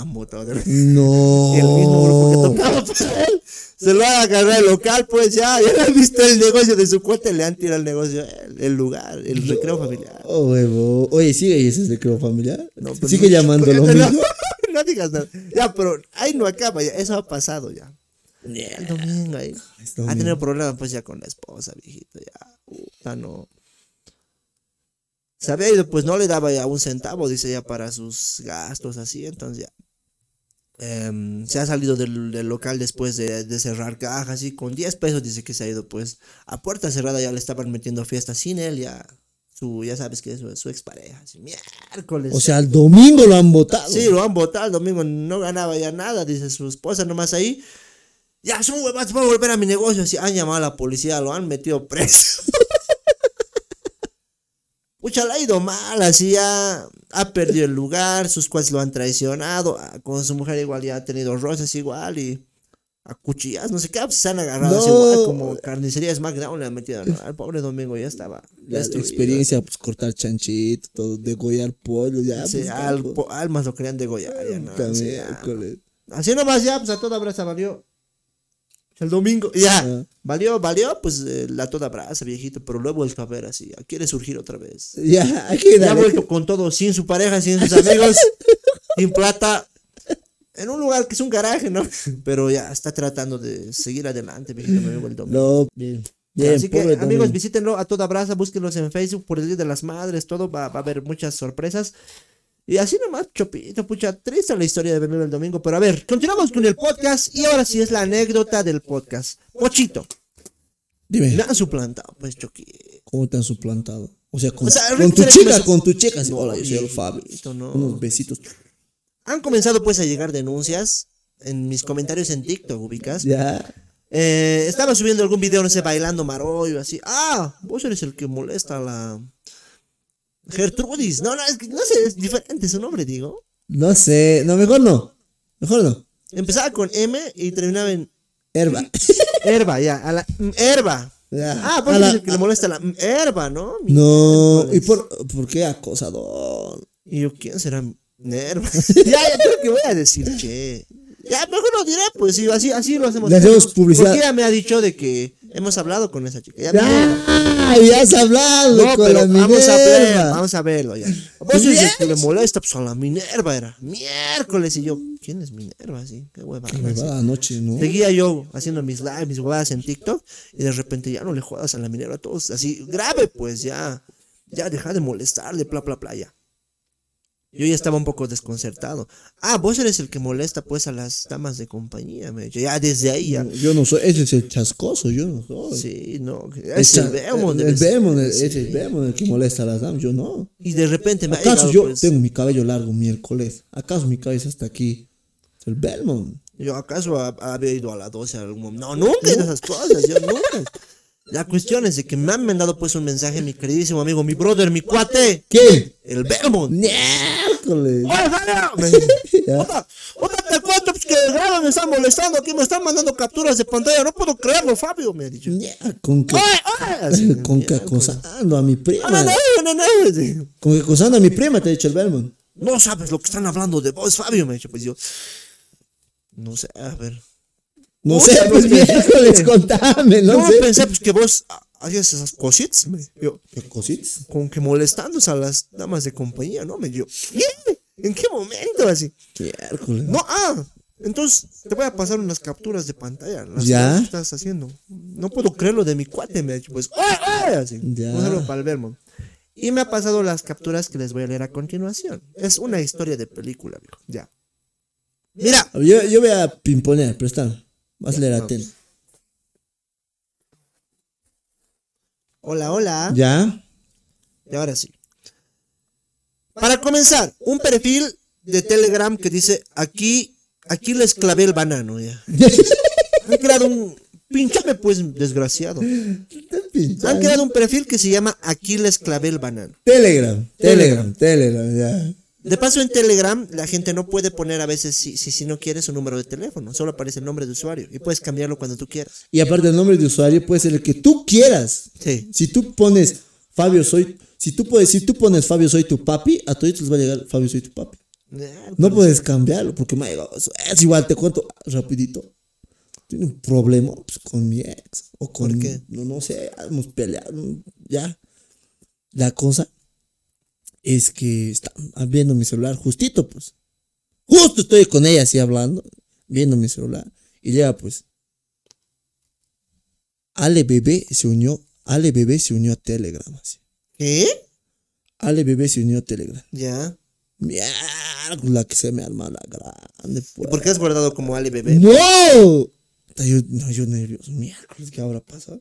botado de [laughs] no. El mismo grupo que tocaba él. Se lo va a agarrar el local, pues ya, [laughs] ya le han visto el negocio de su cuenta le han tirado el negocio, el, el lugar, el recreo familiar. Oh, huevo. Oye, sigue ese recreo familiar. No, pero sigue no- llamando lo no. [laughs] No digas nada. Ya, pero ahí no acaba, ya, eso ha pasado ya. El domingo ahí. Es Ha tenido problemas pues ya con la esposa, viejito, ya. Puta, no. Se había ido, pues no le daba ya un centavo, dice ya para sus gastos así, entonces ya. Em, se ha salido del, del local después de, de cerrar cajas y con 10 pesos dice que se ha ido pues a puerta cerrada ya le estaban metiendo fiesta sin él ya su ya sabes que es su, su expareja así, miércoles O sea, el domingo lo han votado. Sí, lo han votado el domingo, no ganaba ya nada, dice su esposa nomás ahí. Ya huevas, voy a volver a mi negocio. Así han llamado a la policía, lo han metido preso. [laughs] Pucha, le ha ido mal, así ya ha perdido el lugar, sus cuates lo han traicionado, ah, con su mujer igual ya ha tenido roces igual y a cuchillas, no sé qué, pues se han agarrado así igual como carnicería SmackDown le han metido, ¿no? al pobre domingo ya estaba La destruido. experiencia, pues cortar chanchito, todo, degollar pollo, ya. Sí, pues, al- almas lo querían degollar, ya, ¿no? Ya. Así nomás ya, pues a toda brasa valió. El domingo, ya, Ah. valió, valió, pues eh, la toda brasa, viejito, pero lo he vuelto a ver así, ya quiere surgir otra vez. Ya, aquí Ya ha vuelto con todo, sin su pareja, sin sus amigos, [laughs] sin plata, en un lugar que es un garaje, ¿no? Pero ya está tratando de seguir adelante, viejito, me amigo el domingo. No, bien. Bien, Así que, amigos, visítenlo a toda brasa, búsquenlos en Facebook por el Día de las Madres, todo, va, va a haber muchas sorpresas. Y así nomás, chopito, pucha, triste la historia de venir el domingo. Pero a ver, continuamos con el podcast y ahora sí es la anécdota del podcast. Pochito, Dime, me han suplantado, pues, Choqui. ¿cómo te han suplantado? O sea, con, O sea, con tu chica, con tu chica. No, Hola, yo soy el Fabio. no. Unos besitos. Han comenzado pues a llegar denuncias en mis comentarios en TikTok, ubicas. Ya. Eh, estaba subiendo algún video, no sé, bailando marollo, así. Ah, vos eres el que molesta a la Gertrudis. No, no, es que no sé, es diferente su nombre, digo. No sé. No, mejor no. Mejor no. Empezaba con M y terminaba en Herba. Herba, [laughs] ya, a la mm, Herba. Ya. Ah, pues A la- es el que le molesta la mm, Herba, ¿no? Mi- No. ¿Y por, por qué acosador? Y yo, ¿quién será Nerva? [laughs] [laughs] ya, ya creo que voy a decir, che. Ya, mejor lo diré, pues sí, así, así lo hacemos. Le hacemos publicidad. Porque ella me ha dicho de que hemos hablado con esa chica. Ya. Ya has hablado no, con pero la vamos a ver, Minerva. vamos a verlo ya. Vos es el que le molesta, pues a la Minerva era. Miércoles, y yo, ¿quién es Minerva? Así, qué huevada. Me así. va anoche, ¿no? Seguía yo haciendo mis lives, mis huevadas en TikTok y de repente ya no le jodas a la minera a todos así grave, pues ya, ya deja de molestarle, bla, bla, bla, ya. Yo ya estaba un poco desconcertado. Ah, vos eres el que molesta pues a las damas de compañía, me ha dicho. Ya desde ahí ya. Yo no soy, ese es el chascoso, yo no soy. Sí, no. El Es el Behemoth, el ser. Behemoth, el- Sí. es Behemoth el que molesta a las damas, yo no. Y de repente me ha ¿Acaso llegado, yo pues, tengo mi cabello largo miércoles? ¿Acaso mi cabeza está aquí? Es el Belmont. Yo acaso ha- había ido a la 12 en algún momento. No, nunca en esas cosas, yo nunca. La cuestión es de que me han mandado pues un mensaje mi queridísimo amigo, mi brother, mi cuate, ¿Quién? el Belmont. Miércoles. ¡Oye, [laughs] Ya. [laughs] Otra, otra te cuento pues, que grado me está molestando aquí, me están mandando capturas de pantalla, no puedo creerlo, Fabio, me ha dicho. Con que, ¡Oye, oye! [laughs] Con que acosando a mi prima. No, no, no, no, no. Con que acosando a mi prima, te ha dicho el Belmont. No sabes lo que están hablando de vos, Fabio, me ha dicho. Pues yo, no sé, a ver. No Oye, sé, pues pues, miércoles, contame, no Yo sé. pensé pues, que vos ah, hacías esas cositas, me. Yo, ¿Qué cositas? como que molestándose a las damas de compañía, ¿no? Me yo, ¿qué? ¿En qué momento? Así. Miércoles. No, ah, entonces te voy a pasar unas capturas de pantalla. Las ¿Ya? que estás haciendo. No puedo creerlo de mi cuate, me ha dicho, pues, ¡ay, ay! Así. Ya. Para el Vermont. Y me ha pasado las capturas que les voy a leer a continuación. Es una historia de película, viejo. Ya. Mira. Yo, yo voy a pimponear, presta. Vas a leer atento. Hola, hola. ¿Ya? Y ahora sí. Para comenzar, un perfil de Telegram que dice aquí, aquí les clavé el banano ya. [laughs] Han creado un. Pinchame pues, desgraciado. Han creado un perfil que se llama Aquí les clavé el banano. Telegram, Telegram, Telegram, ya. De paso en Telegram la gente no puede poner a veces si, si, si no quieres su número de teléfono, solo aparece el nombre de usuario y puedes cambiarlo cuando tú quieras. Y aparte el nombre de usuario puede ser el que tú quieras. Sí. Si tú pones Fabio soy, si tú puedes, si tú pones Fabio soy tu papi, a todos les va a llegar Fabio soy tu papi. No puedes cambiarlo porque me ha llegado. Es igual, te cuento rapidito. Tiene un problema pues, con mi ex. O con. ¿Por qué? No, no sé, hemos peleado. Ya. La cosa es que está viendo mi celular justito, pues. Justo estoy con ella así hablando, viendo mi celular. Y llega, pues. Ale Bebé se unió. Ale Bebé se unió a Telegram. Así. ¿Qué? Ale Bebé se unió a Telegram. Ya. Mierda, la que se me arma la grande. ¿Y Pues. por qué has guardado como Ali bebé? ¡No! Yo, no, yo nervioso. Miércoles, ¿qué habrá pasado?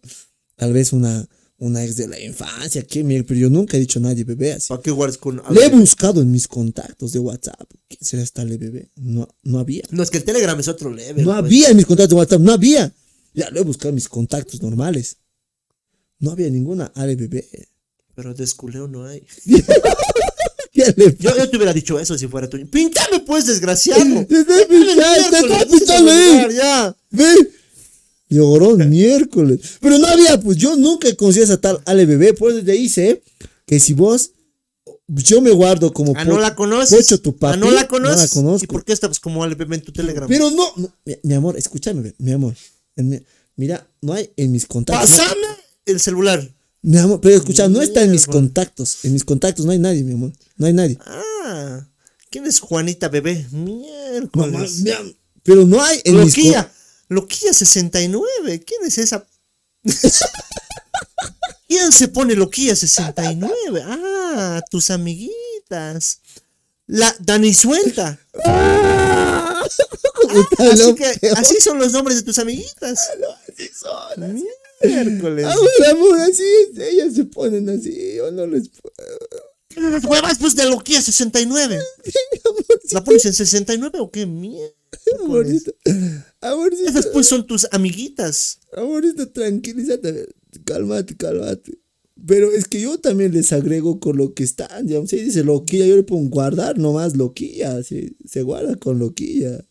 Tal vez una, una ex de la infancia. ¿Qué mierda? Pero yo nunca he dicho a nadie bebé así. ¿Para qué guardas con Le he buscado en mis contactos de WhatsApp. ¿Quién será esta Ale bebé? No, no había. No, es que el Telegram es otro level. No pues. había en mis contactos de WhatsApp. No había. Ya lo he buscado en mis contactos normales. No había ninguna Ale bebé. Pero desculeo no hay. [laughs] ¿Qué le Yo, yo te hubiera dicho eso si fuera tú. ¡Pintame pues, desgraciado! Te estoy pinchando, te estoy pinchando ahí. Ya. Ve. Llorón miércoles. Pero no había, pues yo nunca conocí a esa tal Ale Bebé. Por eso te dice que si vos, yo me guardo como. Ah, no la conoces. Pocho, tu papi. Ah, no la conoces. No la conozco. ¿Y por qué estás como Ali bebé en tu Telegram? Pero no, no, mi, mi amor, escúchame, mi amor. Mi- mira, no hay en mis contactos. Pásame el celular. Mi amor, pero escucha, no está en mis contactos. En mis contactos no hay nadie, mi amor. No hay nadie. Ah. ¿Quién es Juanita bebé? Miércoles. Mamá, mi am- pero no hay en mis Loquilla. con- Loquilla 69. ¿Quién es esa? [laughs] ¿Quién se pone Loquilla 69? Ah, tus amiguitas. La Dani Suelta. [laughs] Así, que, así son los nombres de tus amiguitas. Así son. Miércoles. Amor, amor, así es. Ellas se ponen así. Yo no les puedo. Las huevas pues de Loquilla 69. [laughs] ¿La pones en 69 o qué mierda? [laughs] Amorcito. Amorcito. Esas pues son tus amiguitas. Amorcito, tranquilízate. Cálmate, cálmate. Pero es que yo también les agrego con lo que están. Ya, si dice loquilla, yo le pongo guardar nomás loquilla. se guarda con loquilla.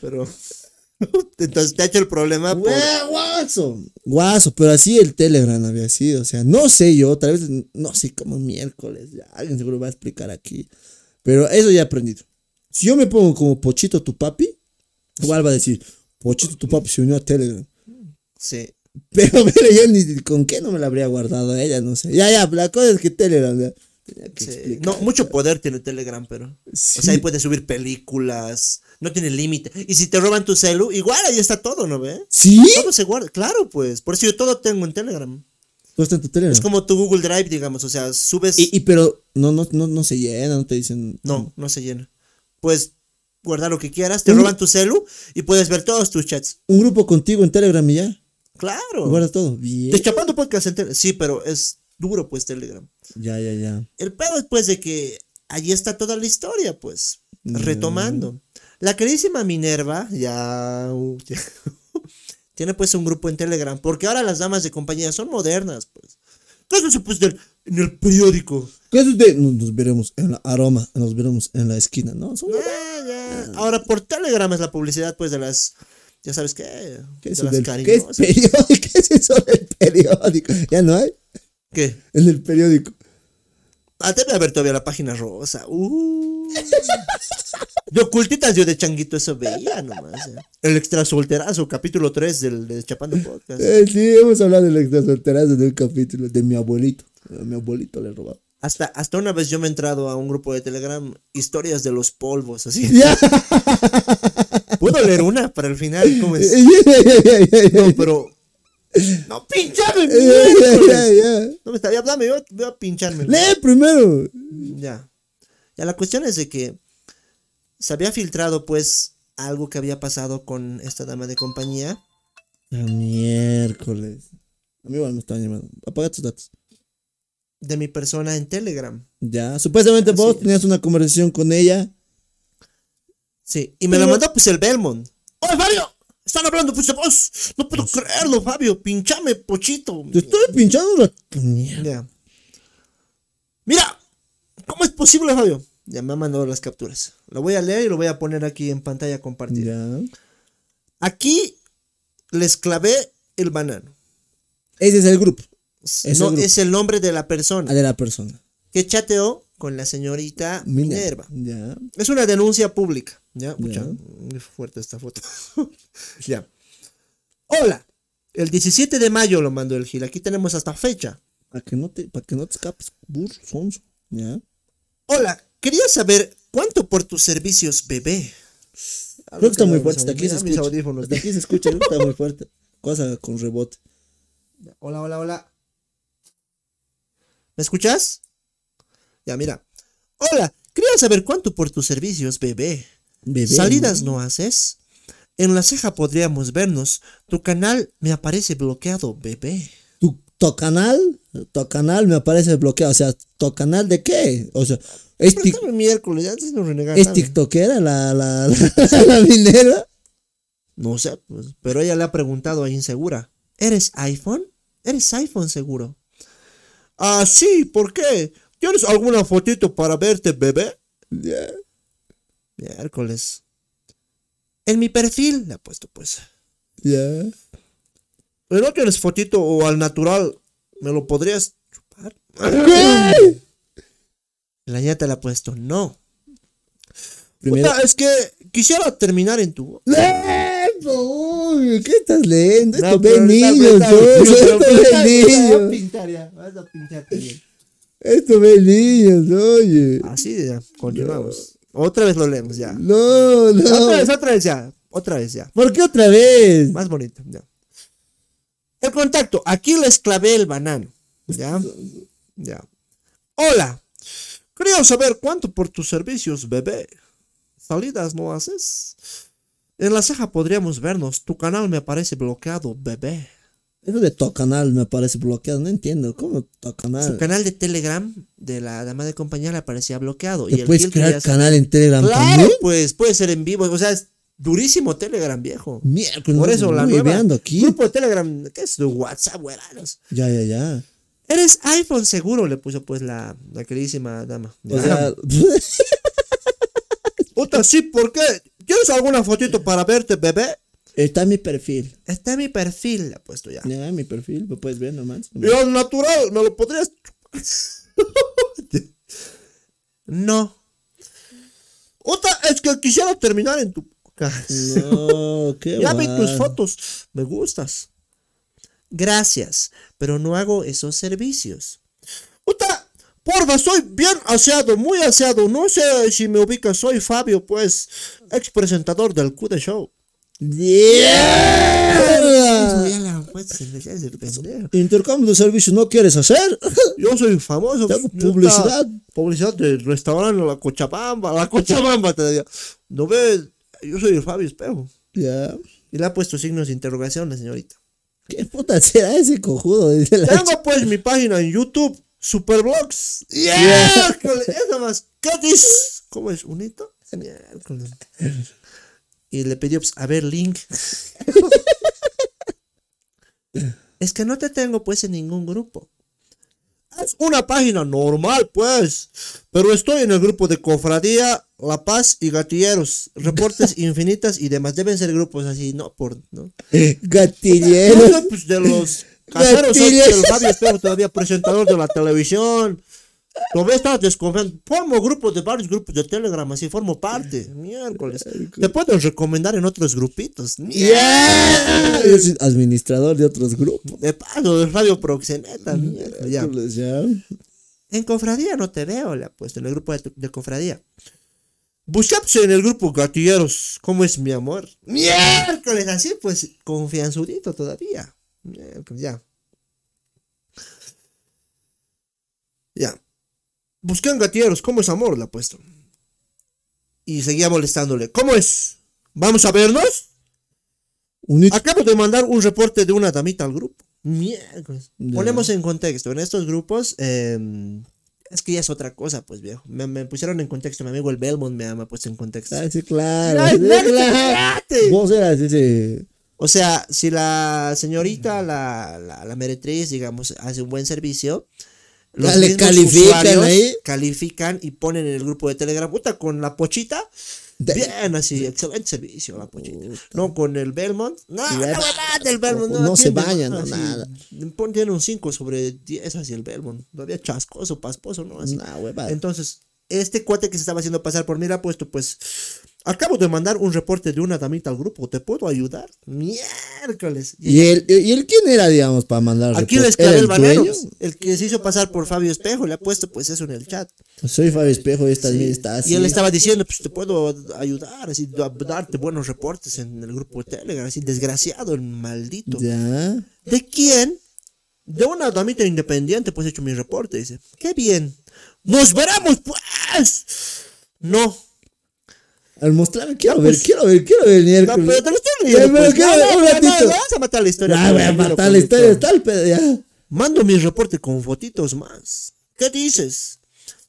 Pero. [laughs] Entonces te ha hecho el problema por. Gua- Guaso. Guaso, pero así el Telegram había sido. O sea, no sé yo, tal vez, no sé, como miércoles. ya, alguien seguro va a explicar aquí. Pero eso ya he aprendido. Si yo me pongo como Pochito tu papi, igual va a decir, Pochito tu papi se unió a Telegram. Sí. Pero, [laughs] pero yo ni con qué no me la habría guardado a ella, no sé. Ya, ya, la cosa es que Telegram. ya, tenía que sí. explicar. No, mucho poder tiene Telegram, pero. Sí. O sea, ahí puedes subir películas. No tiene límite. Y si te roban tu celu, igual ahí está todo, ¿no ve? ¿Sí? Todo se guarda. Claro, pues. Por eso yo todo tengo en Telegram. ¿Todo está en tu Telegram? Es como tu Google Drive, digamos. O sea, subes. Y, y pero no, no, no, no se llena, no te dicen. No, no se llena. Puedes guardar lo que quieras. Te roban tu celu y puedes ver todos tus chats. Un grupo contigo en Telegram y ya. Claro. Guardas todo. Bien. Deschapando podcast en Telegram. Sí, pero es duro, pues, Telegram. Ya, ya, ya. El pedo es, pues, de que allí está toda la historia, pues. Retomando. La queridísima Minerva, ya, uh, [laughs] ya, tiene pues un grupo en Telegram. Porque ahora las damas de compañía son modernas, pues. ¿Qué es eso, pues, del, en el periódico? ¿Qué es de? Nos, veremos en la aroma, nos veremos en la esquina, ¿no? Son- Ah. Ahora por Telegram es la publicidad, pues, de las. Ya sabes qué. ¿Qué de es, eso las del- ¿qué es periódico? [laughs] ¿Qué es eso del periódico? Ya no hay. ¿Qué? En el periódico. Ah, debe haber todavía la página rosa. Uh. De ocultitas yo de changuito eso veía nomás. eh. El extra solterazo, capítulo 3 del de Chapando Podcast. Eh, sí, hemos hablado del extra solterazo de un capítulo de mi abuelito. A mi abuelito le robaba. Hasta, hasta una vez yo me he entrado a un grupo de Telegram, historias de los polvos, así. [laughs] Ya. ¿Puedo leer una para el final? ¿Cómo es? [laughs] No, pero No, pinchame. No me está, ya, dame, voy a, pincharme. Lee primero. Ya. Ya, la cuestión es de que se había filtrado, pues, algo que había pasado con esta dama de compañía. Ah, miércoles. A mí igual me están llamando. Apaga tus datos. De mi persona en Telegram. Ya. Supuestamente Así vos es. tenías una conversación con ella. Sí, y me la Pero- mandó pues el Belmont. ¡Oye, Fabio! Están hablando pues de vos. No puedo creerlo, Fabio. Pinchame, pochito. Te estoy pinchando la. Ya. Mira, ¿cómo es posible, Fabio? Ya me ha mandado las capturas. Lo voy a leer y lo voy a poner aquí en pantalla compartida. Aquí les clavé el banano. Ese es el grupo. Es no grupo. es el nombre de la persona Ah, de la persona. que chateó con la señorita Minerva. Ya. Es una denuncia pública. Ya, Pucha, Ya. muy fuerte esta foto. [laughs] ya. Hola. El 17 de mayo lo mandó el Gil. Aquí tenemos hasta fecha. Para que no te, para que no te escapes, burro, sonso. Ya. Hola. Quería saber cuánto por tus servicios, bebé. Creo que está muy fuerte. Hasta aquí se escucha. audífonos. Hasta aquí se escucha. creo que está muy fuerte. Cosa con rebote. Hola, hola, hola. ¿Me escuchas? Ya, mira. Hola. Quería saber cuánto por tus servicios, bebé. Bebé. ¿Salidas no haces? En la ceja podríamos vernos. Tu canal me aparece bloqueado, bebé. Tu, tu canal, tu canal me aparece bloqueado. O sea, ¿tu canal de qué? O sea, ¿es, tic- miércoles, antes no renegar. ¿es tiktokera la, la, [laughs] la, la minera? No sé, pues, pero ella le ha preguntado a Insegura. ¿Eres iPhone? ¿Eres iPhone seguro? Ah, sí, ¿por qué? ¿Tienes alguna fotito para verte, bebé? Ya. Miércoles. En mi perfil le ha puesto, pues. Ya. Pero no tienes fotito o al natural, ¿me lo podrías chupar? ¿Qué? La ñata le ha puesto, no. Primero. Puta, es que quisiera terminar en tu... ¡Eh, uy, ¿Qué estás leyendo? Esto ve niños, Esto ve niños. pintar ya, vas a pintar también. Esto ve niños, oye. Así ya, continuamos. Otra vez lo leemos ya. No, Otra no. vez, otra vez ya. Otra vez ya. ¿Por qué otra vez? Más bonito. Ya. El contacto. Aquí les clavé el banano. Ya. Ya. Hola. Quería saber cuánto por tus servicios, bebé. Salidas no haces. En la ceja podríamos vernos. Tu canal me parece bloqueado, bebé. Eso de tu canal me parece bloqueado. No entiendo. ¿Cómo tu Su canal? canal de Telegram de la dama de compañía le aparecía bloqueado. Y ¿Te el puedes crear canal en Telegram Claro, también? pues puede ser en vivo. O sea, es durísimo Telegram, viejo. Miércoles, Por no, eso, la nueva. aquí. Grupo de Telegram, ¿qué es? De WhatsApp, güeranos. Ya, ya, ya. Eres iPhone seguro, le puso pues la, la queridísima dama. O sea, [laughs] Puta, sí, ¿por qué? ¿Tienes alguna fotito para verte, bebé? está en mi perfil. Está en mi perfil, le he puesto ya. Ya, en mi perfil, lo puedes ver nomás. Y al natural, ¿me lo podrías? [laughs] no. Otra, es que quisiera terminar en tu casa. No, qué [laughs] Ya vi tus fotos, me gustas. Gracias, pero no hago esos servicios. Puta, porfa, soy bien aseado, muy aseado. No sé si me ubicas, soy Fabio, pues, ex presentador del Q de Show. ¡Yeah! Pues, pendejo. Intercambio de servicios no quieres hacer. [laughs] Yo soy famoso. Te hago neta, publicidad. Publicidad del restaurante La Cochabamba. La Cochabamba te digo. ¿No ves? Yo soy el Fabio Espejo. ya. Y le ha puesto signos de interrogación la señorita. ¿Qué puta será ese cojudo? [laughs] Dice la Tengo pues mi página en YouTube, Supervlogs. Yeah. Miércoles, Es más, ¿qué dices? ¿Cómo es? ¿Unito? Y le pidió, pues, a ver, link. es que no te tengo pues en ningún grupo. Es una página normal, pues. Pero estoy en el grupo de Cofradía, La Paz y Gatilleros. Reportes [laughs] infinitas y demás. Deben ser grupos así, no por. ¿no? Gatillero. No sé, pues, de los caseros, soy el Fabio Espejo, todavía presentador de la televisión. Todavía estás desconfiando. Formo grupos de varios grupos de Telegram, así formo parte. Miércoles. Te puedo recomendar en otros grupitos. Ya. Yo soy administrador de otros grupos. De paso, de Radio Proxeneta. miércoles, ya. En Cofradía no te veo, le ha puesto en el grupo de, de Cofradía. Buscapse en el grupo Gatilleros. ¿Cómo es mi amor? Miércoles, así pues, confianzudito todavía. Miércoles, Ya. Ya. Buscan gatilleros, ¿cómo es amor? Le ha puesto. Y seguía molestándole. ¿Cómo es? ¿Vamos a vernos? Acabo de mandar un reporte de una damita al grupo. Miércoles. Ponemos en contexto. En estos grupos, eh, es que ya es otra cosa, pues viejo. Me, me pusieron en contexto. Mi amigo el Belmont me ha, puesto en contexto. Ah, sí, claro. Sí. Vos eras ese. O sea, si la señorita, la, la, la meretriz, digamos, hace un buen servicio, los le califican ahí. califican y ponen en el grupo de Telegram, puta, con la pochita, De- bien así, excelente servicio la pochita. No con el Belmont, no, Y no, del Belmont, no, no se tiene baña, nada, no nada. Tiene un 5 sobre 10 así el Belmont, todavía chascoso, pasposo, ¿no? Así. Nah. Entonces, este cuate que se estaba haciendo pasar por mí le ha puesto, pues, acabo de mandar un reporte de una damita al grupo, ¿te puedo ayudar? Miércoles. ¿Y él, ¿Y él quién era, digamos, para mandar Aquí reporte? ¿Era el dueño? El que se hizo pasar por Fabio Espejo, le ha puesto pues eso en el chat. Soy Fabio Espejo, esta está así. Y él estaba diciendo, pues te puedo ayudar, así, da- darte buenos reportes en el grupo de Telegram, así, desgraciado, el maldito. Ya. ¿De quién? De una damita independiente, pues he hecho mi reporte, dice. Qué bien. Nos veremos, pues. No. Al mostrarme, quiero Ya, ver, pues. quiero ver, quiero ver el No, miércoles. pero te lo estoy leyendo. pero pues. quiero No, ver no, un no, ratito. no, vas a matar la historia. Ah, voy a matar la historia, está el pedo, ya. Mando mi reporte con fotitos más. ¿Qué dices?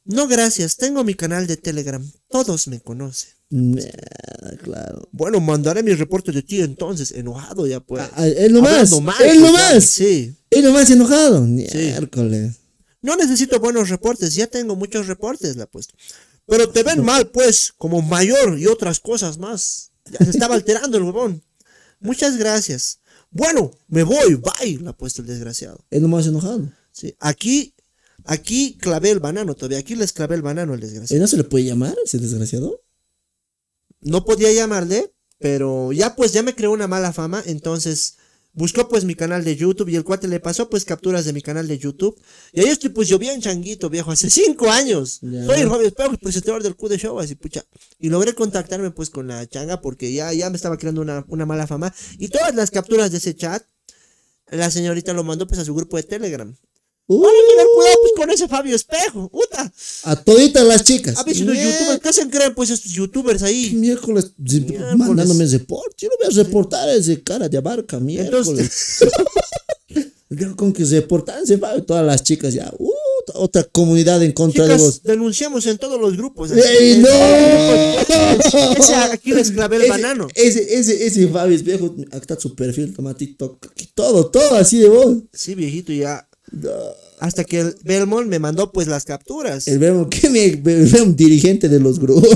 No, gracias. Tengo mi canal de Telegram. Todos me conocen. Mierda, claro. Bueno, mandaré mi reporte de ti entonces. Enojado ya pues. Ah, Hablando mal, él pues, nomás. ya, Sí. Él nomás enojado. Miércoles. No necesito buenos reportes. Ya tengo muchos reportes, le ha puesto. Pero te ven mal, pues, como mayor y otras cosas más. Ya se estaba alterando el huevón. Muchas gracias. Bueno, me voy. Bye, le ha puesto el desgraciado. Él nomás enojado. Sí. Aquí, aquí clavé el banano todavía. Aquí les clavé el banano el desgraciado. ¿Él no se le puede llamar ese desgraciado? no podía llamarle, pero ya pues ya me creó una mala fama, entonces buscó pues mi canal de YouTube y el cuate le pasó pues capturas de mi canal de YouTube. Y ahí estoy pues yo bien changuito, viejo, hace cinco años. Soy el Fabio Espejo, presentador del Q de Show, así pucha. Y logré contactarme pues con la changa porque ya, ya me estaba creando una, una mala fama. Y todas las capturas de ese chat, la señorita lo mandó pues a su grupo de Telegram. Uh, Hay que tener cuidado pues con ese Fabio Espejo, puta. a toditas las chicas. A veces los youtubers, ¿qué se creen pues estos youtubers ahí? Miércoles, Miércoles. mandándome reporte. Yo no voy a reportar ese cara de abarca, miércoles. Entonces, [laughs] con que reportan se va todas las chicas ya. Uh, otra comunidad en contra de vos. denunciamos en todos los grupos. ¡Ey, no! Ese aquí les clavé el Ese- banano. Ese, ese, ese Fabio Espejo, acá está su perfil, toma TikTok, aquí todo, todo así de vos. Sí, viejito, ya. Hasta que el Belmont me mandó pues las capturas. El verbo, ¿qué me, un dirigente de los grupos?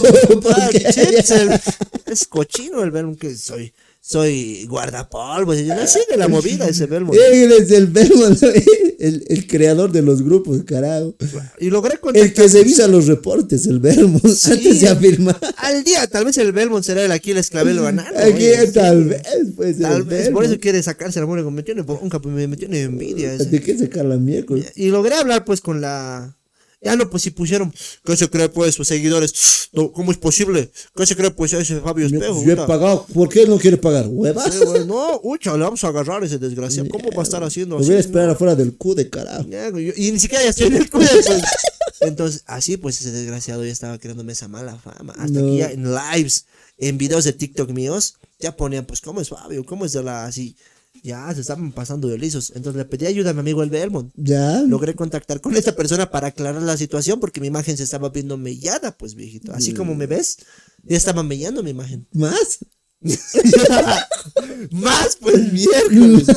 Ah, [laughs] es cochino el Belmont que soy. Soy guardapolvos. y Yo no sé de la movida ese Belmont. [laughs] Él es el verbo, [laughs] el, el creador de los grupos, carajo. Y logré El que revisa los reportes, el verbo, [laughs] antes de afirmar. Al día, tal vez el Belmont será el aquí el banano. Aquí oye, sí. tal vez, pues. Tal vez, por verbo. eso quiere sacarse la muerte. Me tiene me, me tiene envidia. ¿De qué sacar la miércoles? Y logré hablar pues con la... Ya no, pues si pusieron... ¿Qué se cree pues, sus seguidores? No, ¿Cómo es posible? ¿Qué se cree pues ese Fabio Espejo? Yo he pagado, ¿por qué él no quiere pagar? ¿Hueva? Sí, güey, no, ucha, le vamos a agarrar a ese desgraciado. ¿Cómo va a estar haciendo Lo así? voy a esperar afuera del Q de carajo. Y ni siquiera ya estoy en el cuida, pues. Entonces, así pues ese desgraciado ya estaba creándome esa mala fama. Hasta No. que ya en lives, en videos de TikTok míos, ya ponían pues, ¿cómo es Fabio? ¿Cómo es de la así? Ya se estaban pasando de lisos. Entonces le pedí ayuda a mi amigo el Belmont. Ya. logré contactar con esta persona para aclarar la situación porque mi imagen se estaba viendo mellada, pues viejito. Así como me ves, ya estaba mellando mi imagen. ¿Más? [laughs] Más, pues miércoles.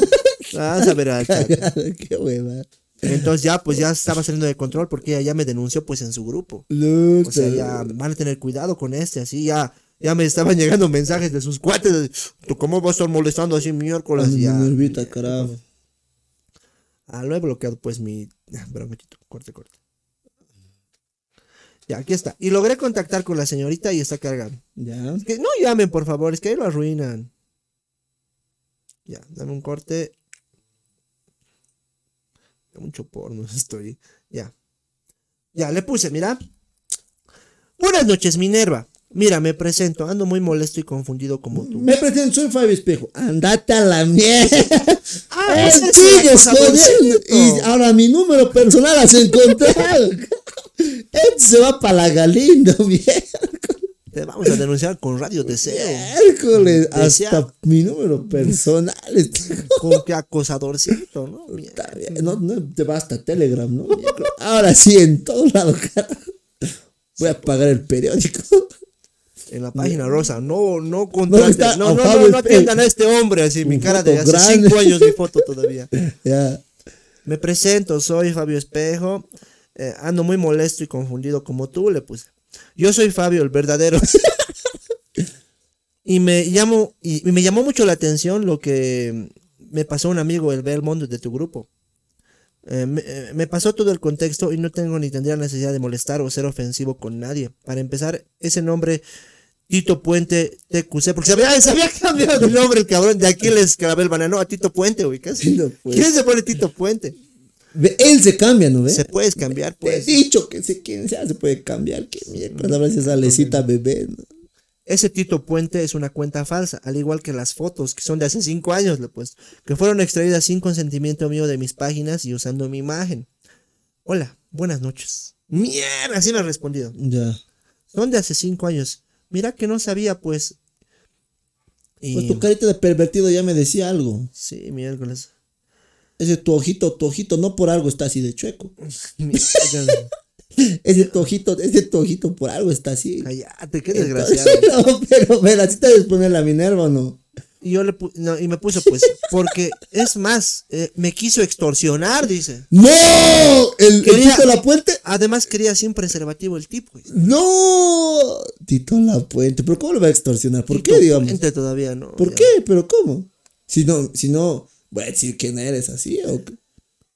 Vas [laughs] a ver al qué hueva. Entonces ya, pues ya estaba saliendo de control porque ella ya me denunció pues en su grupo. Luta. O sea, ya van a tener cuidado con este, así ya. Ya me estaban llegando mensajes de sus cuates. ¿Tú cómo vas a estar molestando así miércoles? Mi Ya. nervita, carajo. Ah, lo he bloqueado pues mi... Un momentito, corte, corte. Ya, aquí está. Y logré contactar con la señorita y está cargando. Ya. Es que no llamen, por favor, es que ahí lo arruinan. Ya, dame un corte. Mucho porno [laughs] estoy. Ya. Ya, le puse, mira. Buenas noches, Minerva. Mira, me presento, ando muy molesto y confundido como tú. Me presento, soy Fabio Espejo. Andate a la mierda. [laughs] Ah, es. Y ahora mi número personal has encontrado. Este se va para la Galindo, [laughs] miércoles. Te vamos a denunciar con Radio Deseo. Miércoles. Desea- Hasta mi número personal. está- Con que acosadorcito, ¿no? Mierda. Está bien, No, no te va hasta Telegram, ¿no? Miércoles. Ahora sí, en todos lados, carajo. Voy a pagar el periódico. En la página rosa, no, no está contraten, no, no, no, no atiendan a este hombre así, mi cara de hace cinco años mi foto todavía. [laughs] Me presento, soy Fabio Espejo, eh, ando muy molesto y confundido como tú, le puse. Yo soy Fabio, el verdadero. [laughs] y me llamo, y, me llamó mucho la atención lo que me pasó un amigo, el Belmont de tu grupo. Eh, me, eh, me pasó todo el contexto y no tengo ni tendría necesidad de molestar o ser ofensivo con nadie. Para empezar, ese nombre Tito Puente TQC, porque se había, se había cambiado de nombre el cabrón, de aquí les clavé el banano a Tito Puente, güey, casi. Tito Puente. ¿Quién se pone Tito Puente? Él se cambia, ¿no ve? Se puedes cambiar, Te he pues. dicho que sé quién sea, se puede cambiar. Miércoles habrá sido esa lecita bebé. ¿no? Ese Tito Puente es una cuenta falsa, al igual que las fotos que son de hace cinco años, le pues, que fueron extraídas sin consentimiento mío de mis páginas y usando mi imagen. Hola, buenas noches. Mierda, así me ha respondido. Ya. Son de hace cinco años. Mira que no sabía, pues. Y... Pues tu carita de pervertido ya me decía algo. Sí, miércoles. Ese tu ojito, tu ojito, no por algo está así de chueco. [laughs] Ese tu ojito, ese tu ojito por algo está así. Cállate, qué Entonces, desgraciado. [laughs] no, pero, pero así te debes poner la Minerva o no. Y yo le no, y me puso, pues, [laughs] porque es más, eh, me quiso extorsionar, dice. ¡No! ¿El, Tito La Puente? Además quería sin preservativo el tipo. güey. ¡No! Tito La Puente. ¿Pero cómo lo va a extorsionar? ¿Por Tito qué, digamos? Puente todavía no. ¿Por ya. qué? ¿Pero cómo? Si no, si no, voy a decir quién eres así o qué?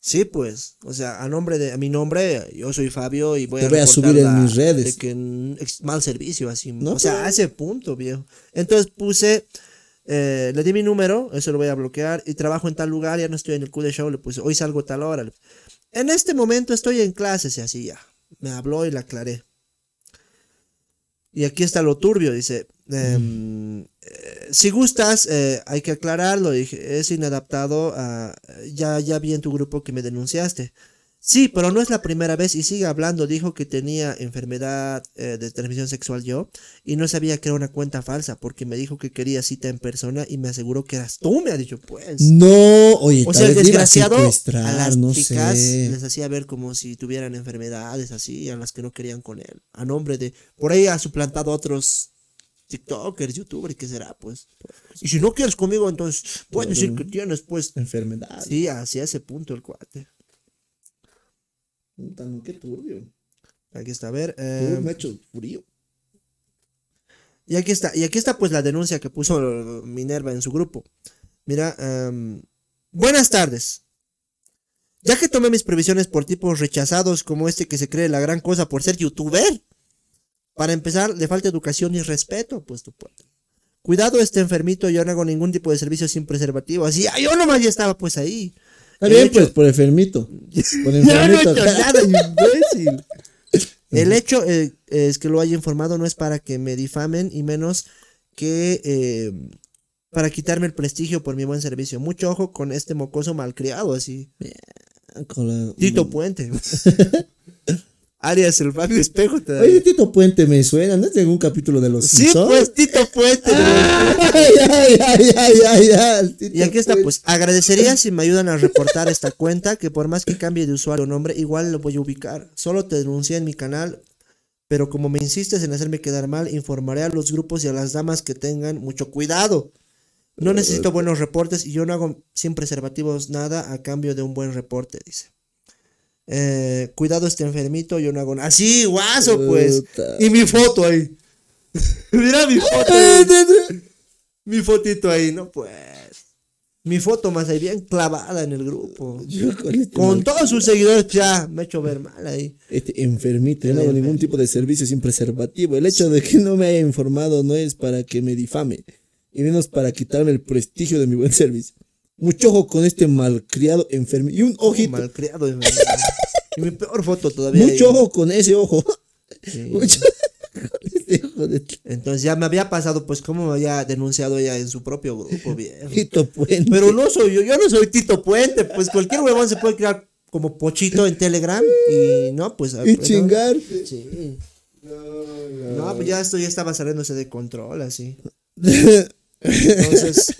Sí, pues, o sea, a nombre de a mi nombre, yo soy Fabio y voy Te voy a subir en mis redes. de que mal servicio así, No, o sea, pues. a ese punto, viejo. Entonces puse eh, le di mi número, eso lo voy a bloquear y trabajo en tal lugar, ya no estoy en el Q de show, le puse, hoy salgo a tal hora. En este momento estoy en clases y así ya. Me habló y le aclaré. Y aquí está lo turbio, dice. em, eh, si gustas, eh, hay que aclararlo. Dije, es inadaptado. ya, ya vi en tu grupo que me denunciaste. Sí, pero no es la primera vez y sigue hablando. Dijo que tenía enfermedad eh, de transmisión sexual yo y no sabía que era una cuenta falsa porque me dijo que quería cita en persona y me aseguró que eras tú, me ha dicho pues. No, oye, O sea, el a desgraciado a secuestrar, las no chicas sé. les hacía ver como si tuvieran enfermedades así, a las que no querían con él. A nombre de. Por ahí ha suplantado a otros TikTokers, YouTubers, ¿qué será? Pues. Y si no quieres conmigo, entonces puedes decir que tienes, pues. Enfermedad. Sí, hacia ese punto el cuate. Puta, no, qué turbio. Aquí está, a ver. Eh, me ha hecho frío. y aquí está, y aquí está pues la denuncia que puso Minerva en su grupo. Mira, em, buenas tardes. Ya que tomé mis previsiones por tipos rechazados como este que se cree la gran cosa por ser youtuber, para empezar, le falta educación y respeto, pues tu puerta. Cuidado, este enfermito, yo no hago ningún tipo de servicio sin preservativo. Así, ah, yo nomás ya estaba pues ahí. Está bien, hecho- pues, por enfermito. Por [laughs] Ya no he enfermito. hecho nada, imbécil. El hecho eh, es que lo haya informado no es para que me difamen y menos que eh, para quitarme el prestigio por mi buen servicio. Mucho ojo con este mocoso malcriado así. Con la- Tito [laughs] Puente. [laughs] Alias el Fabio Espejo. te da- Oye, Tito Puente me suena, ¿no es de algún capítulo de los sí, Simpsons? pues Tito Puente. Ay, ay, ay, ay, ay, ay, Tito Y aquí está, Puente. pues, agradecería si me ayudan a reportar esta cuenta, que por más que cambie de usuario o nombre, igual lo voy a ubicar. Solo te denuncié en mi canal, pero como me insistes en hacerme quedar mal, informaré a los grupos y a las damas que tengan mucho cuidado. No necesito buenos reportes y yo no hago sin preservativos nada a cambio de un buen reporte, dice. Eh, cuidado este enfermito, yo no hago nada. Así, guaso, pues. Puta. Y mi foto ahí. [laughs] Mira mi foto. Mi fotito ahí, ¿no? Pues. Mi foto más ahí bien clavada en el grupo. Yo con este, Con todos sus seguidores, ya me he hecho ver mal ahí. este enfermito, yo no hago ningún tipo de servicio sin preservativo. El hecho de que no me haya informado no es para que me difame, y menos para quitarme el prestigio de mi buen servicio. Mucho ojo con este malcriado enfermito. Y un ojito. Malcriado. verdad. y mi peor foto todavía. Mucho ahí. ojo con ese ojo. Sí. [laughs] Mucho Entonces ya me había pasado, pues, como me había denunciado ella en su propio grupo, viejo. Tito Puente. Pero no soy yo, yo no soy Tito Puente, pues cualquier huevón se puede crear como pochito en Telegram y no, pues. y pues, no. chingarte. Sí. No, pues ya esto ya estaba saliéndose de control, así. [laughs] Entonces.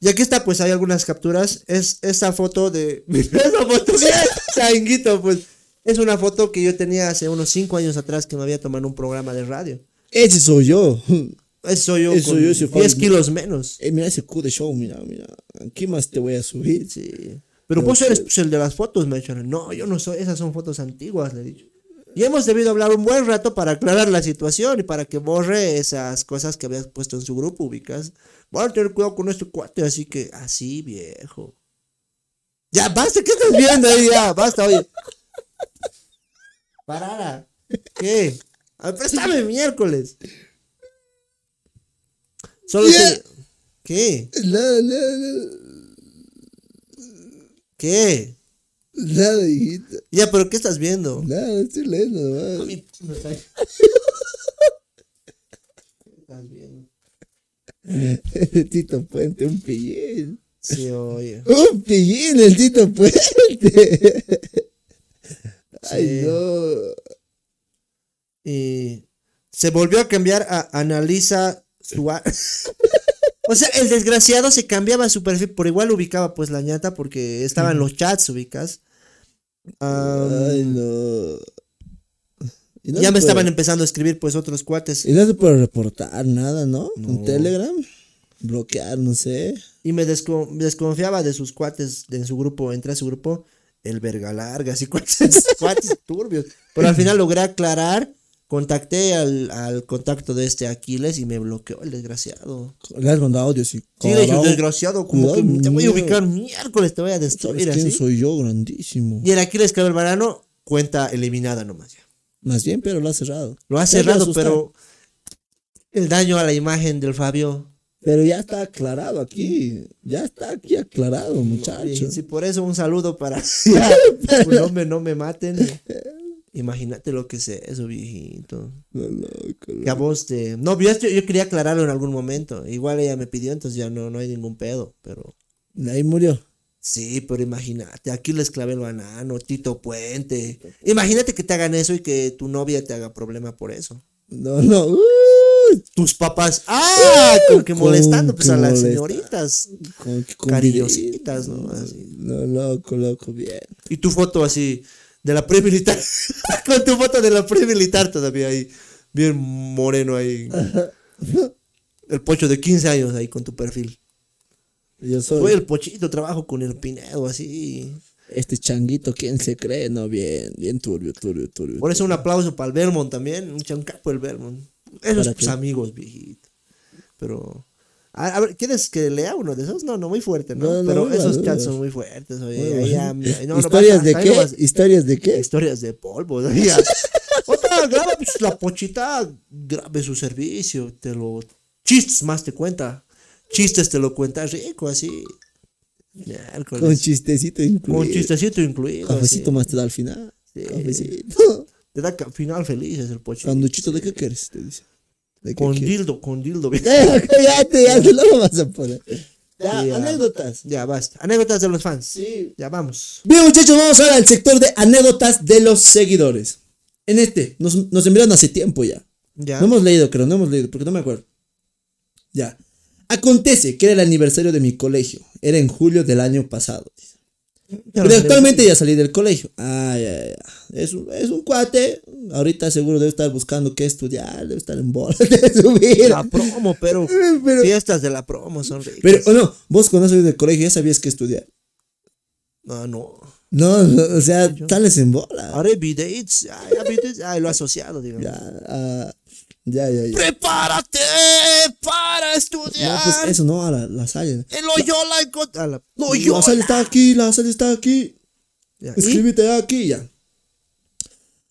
Y aquí está, pues hay algunas capturas. Es esta foto de. Esa foto, mira, changuito, pues. Es una foto que yo tenía hace unos 5 años atrás que me había tomado en un programa de radio. Ese soy yo. [laughs] Eso soy yo Eso con yo, ese 10 Juan. kilos menos. Eh, mira ese Q de show, mira, mira. Aquí más te voy a subir. Sí. Pero vos eres pues, el de las fotos, me ha dicho. No, yo no soy, esas son fotos antiguas, le he dicho. Y hemos debido hablar un buen rato para aclarar la situación y para que borre esas cosas que habías puesto en su grupo, ubicas. Van a tener cuidado con este cuate, así que, así, viejo. Ya, basta, ¿qué estás viendo ahí? Ya, basta, oye. Parara. ¿Qué? A ver, préstame miércoles. Solo Ya. te- ¿Qué? Nada, nada, ¿Qué? nada, hijita. Ya, pero ¿qué estás viendo? Nada, estoy leyendo nomás. ¿Qué estás viendo? El [laughs] Tito Puente, un pillín. Sí, oye. [laughs] Un pillín, el Tito Puente. Ay, Sí. no. Y se volvió a cambiar a Analiza Suárez. [laughs] o sea, el desgraciado se cambiaba su perfil, por igual ubicaba pues la ñata porque estaba en los chats, ubicas. Ay, no. Y no ya me puede- estaban empezando a escribir pues otros cuates. Y no se puede reportar nada, ¿no? No. En Telegram. Bloquear, no sé. Y me desco- desconfiaba de sus cuates de en su grupo, entré a su grupo, el verga larga, así [laughs] cuates, cuates turbios. Pero al final logré aclarar, contacté al, al contacto de este Aquiles y me bloqueó el desgraciado. Le has mandado audio, sí. Sí, le dije, desgraciado, como que te voy a ubicar miércoles, te voy a ¿Sabes destruir quién así. soy yo? Grandísimo. Y el Aquiles Cabel Varano, cuenta eliminada nomás ya. Más bien, pero lo ha cerrado. Lo ha cerrado, pero el daño a la imagen del Fabio. Pero ya está aclarado aquí. Ya está aquí aclarado, Y muchacho. si por eso un saludo para [laughs] un hombre no me maten. Imagínate lo que es eso, viejito. No, loco, Que a vos te. No, yo, yo quería aclararlo en algún momento. Igual ella me pidió, entonces ya no, no hay ningún pedo. Pero. Ahí murió. Sí, pero imagínate, aquí les clavé el banano, Tito Puente. Imagínate que te hagan eso y que tu novia te haga problema por eso. No, no. uh, Tus papás, ah, con que Con molestando pues que a las molesta. señoritas. con, con Cariñositas, ¿no? Así. No, loco, loco, bien. Y tu foto así de la pre-militar. [laughs] con tu foto de la pre-militar todavía ahí. Bien moreno ahí. El pocho de 15 años ahí con tu perfil. Yo soy Soy el pochito, trabajo con el Pinedo, así. este changuito, ¿quién se cree? No, bien, bien turbio, turbio, turbio. Por eso un aplauso para el Belmont también. Un chancapo el Belmont. Esos ¿Para pues, amigos, viejito. Pero. A, a ver, ¿quieres que lea uno de esos? No, no, muy fuerte, ¿no? No, no, Pero esos chats muy son muy fuertes, oye. Ya- ¿Historias de qué? nomás- ¿Historias de qué? Historias de polvo. oye. [laughs] Otra, graba pues, la pochita, grabe su servicio, te lo. Chistes más te cuenta. Chistes te lo cuenta rico, así. Miércoles. Con chistecito incluido. Con chistecito incluido. Cafecito así. más te da al final. Sí. Cafecito. [laughs] Te da final feliz es el pochito. Sanduchito, ¿de qué quieres? Te dice. ¿De qué Con dildo, con dildo. [laughs] Eh, Cállate, ya te lo vas a poner. Ya, Ya. anécdotas. Ya, basta. Anécdotas de los fans. Sí. Ya vamos. Bien, muchachos, vamos ahora al sector de anécdotas de los seguidores. En este, nos, nos enviaron hace tiempo ya. Ya. No hemos leído, creo, no hemos leído, porque no me acuerdo. Ya. Acontece que era el aniversario de mi colegio. Era en julio del año pasado. Pero actualmente ya salí del colegio. Ah, ya, ya. Es un, es un cuate. Ahorita seguro debe estar buscando qué estudiar. Debe estar en bola de [laughs] su vida. La promo, pero, [laughs] Pero- fiestas de la promo son ricas. Pero, o no, vos cuando salís del colegio ya sabías qué estudiar. No, no. No, no, o sea, sales en bola. Ahora B-Dates. Ay, B-Dates, ay, lo asociado, digamos. Ya, ah, ya, ya, ya. Prepárate para No, estudiar. pues eso no, a la, la Salle. En Loyola. Cot- a la- La. Salle está aquí, la Salle está aquí. Ya, ¿y? Escríbete aquí ya.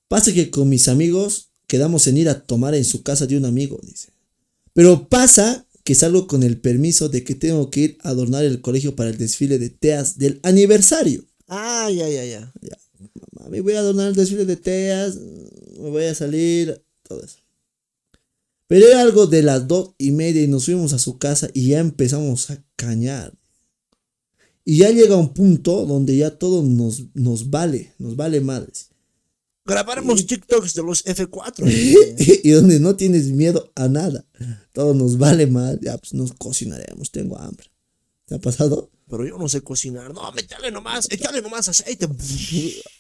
Pasa que con mis amigos quedamos en ir a tomar en su casa de un amigo, dice. Pero pasa que salgo con el permiso de que tengo que ir a adornar el colegio para el desfile de teas del aniversario. Ah, ya, ya, ya. Mami, voy a adornar el desfile de teas, me voy a salir todo eso. Pero era algo de las dos y media y nos fuimos a su casa y ya empezamos a cañar. Y ya llega un punto donde ya todo nos, nos vale, nos vale madres. Grabaremos TikToks de los F4. [laughs] y donde no tienes miedo a nada. Todo nos vale más. Ya pues nos cocinaremos, tengo hambre. ¿Te ha pasado? Pero yo no sé cocinar. No, métale nomás, échale nomás aceite. [laughs]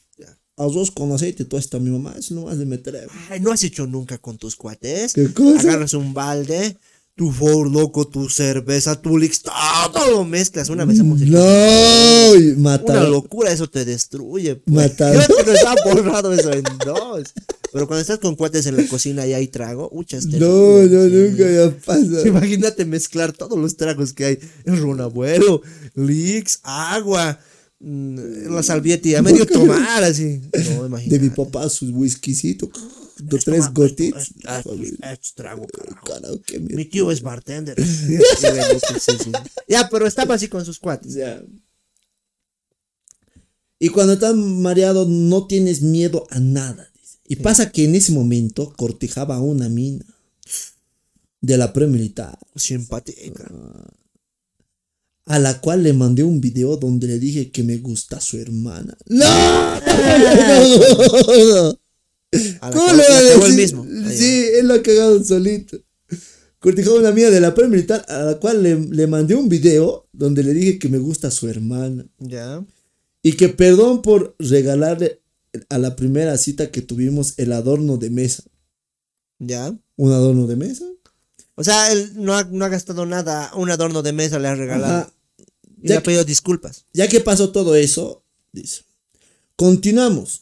Arroz con aceite, todo está mi mamá, eso nomás de meter. Ay, ¿no has hecho nunca con tus cuates? ¿Qué cosa? Agarras un balde, tu Ford Loco, tu cerveza, tu Lix, todo lo mezclas. Una vez hemos No, y una locura, eso te destruye. Pues. Yo creo que está borrado eso en dos. Pero cuando estás con cuates en la cocina y hay trago, ucha, es No, no, sí. nunca ya pasa. Imagínate mezclar todos los tragos que hay. El ron abuelo, Lix, agua, la salvieta y a medio tomar así. No, imagínate. De mi papá, su whiskycito. Esto tres gotitas. trago, carajo. Carajo, qué Mi tío es bartender. [laughs] Sí, sí. Ya, pero estaba así con sus cuates. Ya. Y cuando estás mareado, no tienes miedo a nada. dice. Y pasa que en ese momento cortejaba a una mina de la pre-militar, Simpática. A la cual le mandé un video donde le dije que me gusta su hermana. ¡No! [laughs] ¿Cómo le va a decir? mismo. Sí, él lo ha cagado solito. Cortejaba a una amiga de la pre-militar, a la cual le, le mandé un video donde le dije que me gusta su hermana. Ya. Y que perdón por regalarle a la primera cita que tuvimos el adorno de mesa. Ya. ¿Un adorno de mesa? O sea, él no ha, no ha gastado nada. Un adorno de mesa le ha regalado. Ajá. Y Ya le ha que- pedido disculpas. Ya que pasó todo eso, dice. Continuamos.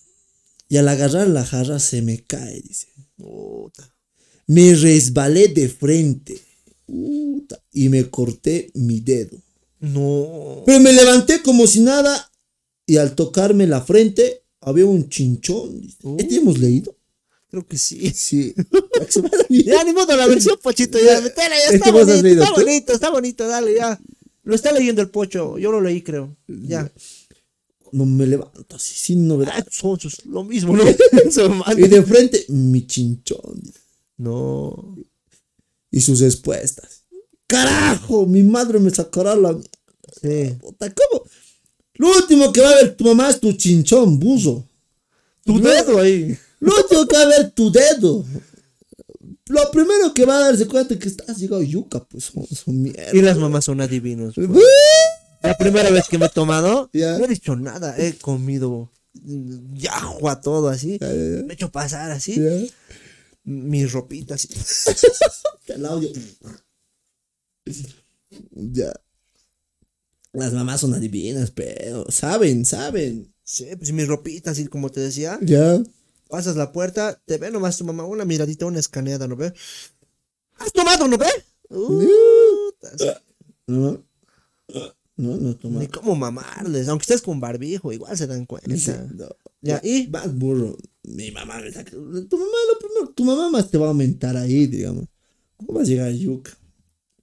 Y al agarrar la jarra se me cae, dice. Puta. Me resbalé de frente. Puta, y me corté mi dedo. No. Pero me levanté como si nada. Y al tocarme la frente, había un chinchón. dice. Uh. ¿Este hemos leído? Creo que sí. Sí. [laughs] Ya ni modo, la versión pochito, ya, metela, ya Este está bonito, está bonito, está bonito, dale, ya. Lo está leyendo el pocho, yo lo leí, creo. Ya. No me levanto así, sin novedad. Ah, son sus- lo mismo, ¿no? [laughs] Y de frente, mi chinchón. No. Y sus respuestas. ¡Carajo! Mi madre me sacará la. Sí. Puta, ¿cómo? Lo último que va a ver tu mamá es tu chinchón, buzo. Tu dedo ahí. Lo último que va a ver tu dedo. Lo primero que va a darse cuenta es que estás llegado yuca, pues son, son mierda. Y las mamás son adivinos. La primera vez que me he tomado, no he dicho nada. He comido mm, yahua, todo así. Me he hecho pasar así. Mis ropitas. así. [laughs] El audio. Ya. Las mamás son adivinas, pero saben, saben. Sí, pues mis ropitas, así como te decía. Ya. Pasas la puerta, te ve nomás tu mamá, una miradita, una escaneada, ¿no ve? ¿Has tomado, no ve? No. No, no toma. Ni cómo mamarles, aunque estés con barbijo, igual se dan cuenta. Sí, no. Ya, ¿y? Vas burro. Mi mamá me saca. Tu mamá lo primero. Tu mamá más te va a aumentar ahí, digamos. ¿Cómo vas a llegar a yuca?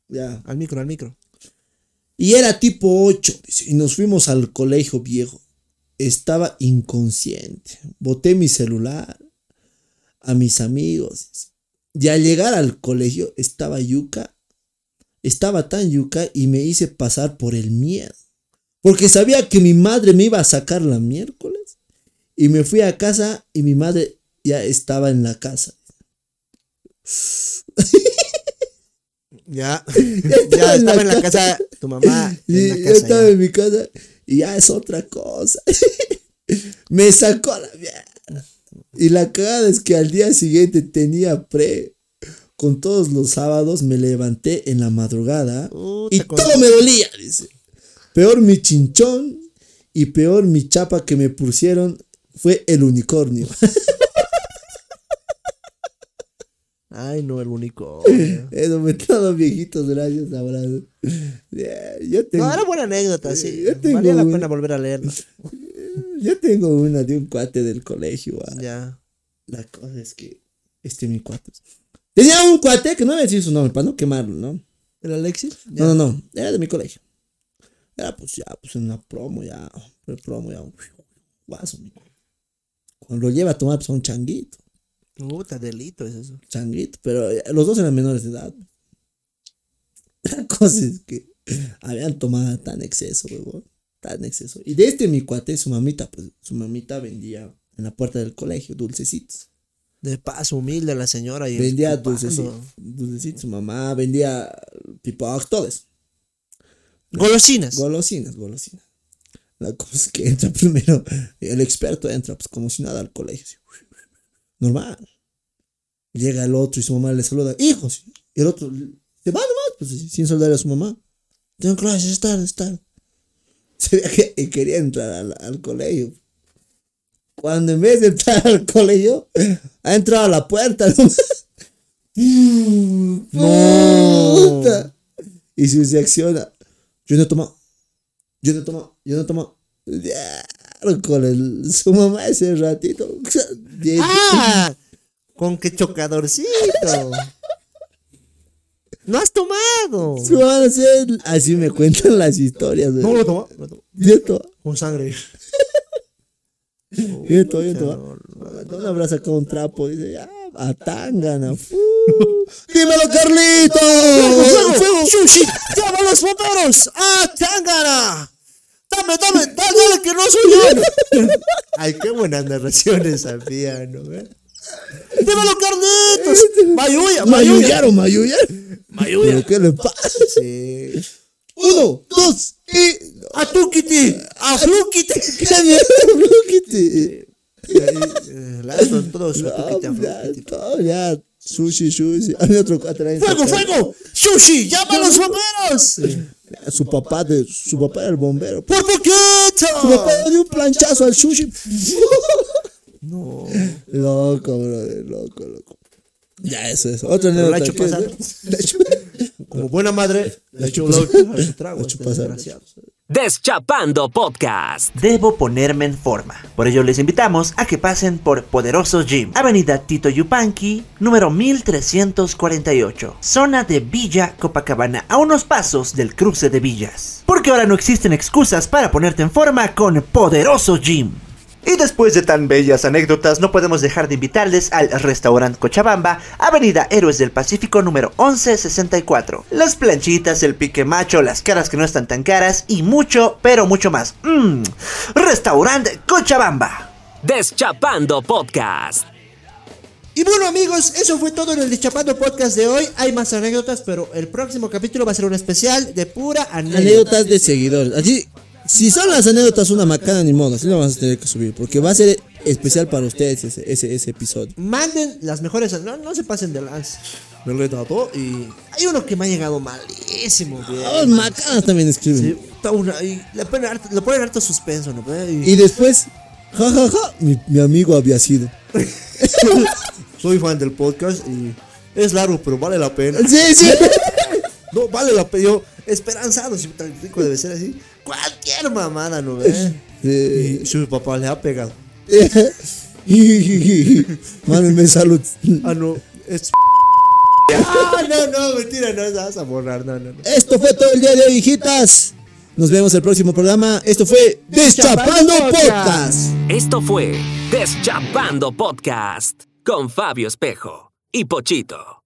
Ya. Al micro, al micro. Y era tipo 8, dice, y nos fuimos al colegio viejo. Estaba inconsciente. Boté mi celular a mis amigos. Y al llegar al colegio estaba yuca. Estaba tan yuca y me hice pasar por el miedo. Porque sabía que mi madre me iba a sacar la miércoles. Y me fui a casa y mi madre ya estaba en la casa. Ya. [laughs] estaba ya en la estaba en la casa. casa tu mamá. En la estaba ya. en mi casa y ya es otra cosa. [laughs] Me sacó la mierda. Y la cagada es que al día siguiente tenía pre. Con todos los sábados me levanté en la madrugada Puta, y todo me dolía, dice. Peor mi chinchón y peor mi chapa que me pusieron fue el unicornio. [laughs] Ay, no, el único. Eso me todos viejitos, gracias, abrazo. Yeah, yo tengo, No, era buena anécdota, sí. Yo tengo Valía la una. pena volver a leerla. [laughs] yo tengo una de un cuate del colegio. ah. Ya. La cosa es que este mi cuate. Tenía un cuate que no voy a decir su nombre para no quemarlo, ¿no? ¿El Alexis? Ya. No, no, no. Era de mi colegio. Era pues ya, pues en una promo ya. Pre promo ya. Guaso, mi. Cuando lo lleva a tomar, pues a un changuito. Puta, delito es eso. changuito, pero eh, los dos eran menores de edad. La [laughs] cosa es que habían tomado tan exceso, huevón, tan exceso. Y de este mi cuate, su mamita, pues su mamita vendía en la puerta del colegio dulcecitos. De paso, humilde la señora. Y Vendía dulcecitos, dulcecitos, su mamá vendía pipoc, todos. Golosinas. Golosinas, golosinas. La cosa es que entra primero, el experto entra pues como si nada al colegio. así, Normal. Llega el otro y su mamá le saluda, hijos. Y el otro se va nomás, pues sin saludar a su mamá. Tengo clases, es tarde, es tarde. [laughs] Se veía que y quería entrar al, al colegio. Cuando en vez de entrar al colegio, ha entrado a la puerta nomás. [laughs] [laughs] Puta. Y si se acciona, yo no tomo, yo no tomo, yo no tomo. Su mamá ese ratito. ¡Ah! [laughs] Con qué chocadorcito. No has tomado. Así- me cuentan las historias. No lo tomó. Con sangre. [laughs] yo to- yo to- ¿Dónde habrá sacado un trapo? Dice, ya, a tangana. [laughs] ¡Dímelo, Carlito! ¡Fuego! ¡Fuego! ¡Sushi! ¡Llama a los bomberos! ¡Ah, Tangana! ¡Dame, dame! ¡Dale, dale, que no soy yo! [laughs] Ay, qué buenas narraciones había, ¿no? eh? ¡Dímelo, Carlitos! ¡Mayuya! ¡Mayuya! ¿Mayuyaron, mayuyaron? ¿Pero qué le pasa? Sí. Uno, dos y... ¡A Tukiti! ¡A Flukiti! ¡Qué mierda, ahí, eh, lazo, todo su No, Tukiti a ya, Flukiti. todo, ya. Sushi, sushi. [laughs] Hay otro ahí. ¡Fuego, fuego! ¡Sushi! ¡Llama a los bomberos! [laughs] Su papá, de, su papá era el bombero. ¡Por Su poquito! papá le dio un planchazo al sushi. [laughs] No. Loco, brother, loco, loco. Ya, eso es. Otra Pero la hecho ¿qué es, pasar. La hecho- Como buena madre, le echó un a su trago. La ha hecho este pasar. Deschapando Podcast. Debo ponerme en forma. Por ello les invitamos a que pasen por Poderoso Gym, Avenida Tito Yupanqui, número 1348, zona de Villa Copacabana, a unos pasos del cruce de villas. Porque ahora no existen excusas para ponerte en forma con Poderoso Gym. Y después de tan bellas anécdotas, no podemos dejar de invitarles al restaurante Cochabamba, Avenida Héroes del Pacífico número 1164. Las planchitas, el pique macho, las caras que no están tan caras y mucho, pero mucho más. Mmm, restaurante Cochabamba. Deschapando Podcast. Y bueno amigos, eso fue todo en el Deschapando Podcast de hoy. Hay más anécdotas, pero el próximo capítulo va a ser un especial de pura anécdota. Anécdotas de seguidores. Allí, si son las anécdotas una macana, ni modo. Así lo vamos a tener que subir. Porque va a ser especial para ustedes ese, ese, ese episodio. Manden las mejores, no, no se pasen de lance. Me lo he dado y hay uno que me ha llegado malísimo. Los macanas también escriben. Sí, está una- y le ponen harto, le ponen harto suspenso, ¿no? Y- Y después, jajaja, mi, mi amigo había sido. [laughs] soy fan del podcast y es largo, pero vale la pena. Sí, sí. [laughs] No, vale la pena. Yo, esperanzado, si tan rico debe ser así. Cualquier mamada, ¿no ve? Sí. Y su papá le ha pegado. [laughs] Mándenme salud. Ah, no, es. Ah, [laughs] no, no, mentira, no, vas a borrar, no, no, no. Esto fue todo el día de hoy, hijitas. Nos vemos el próximo programa. Esto fue Deschapando Podcast. Esto fue Deschapando Podcast con Fabio Espejo y Pochito.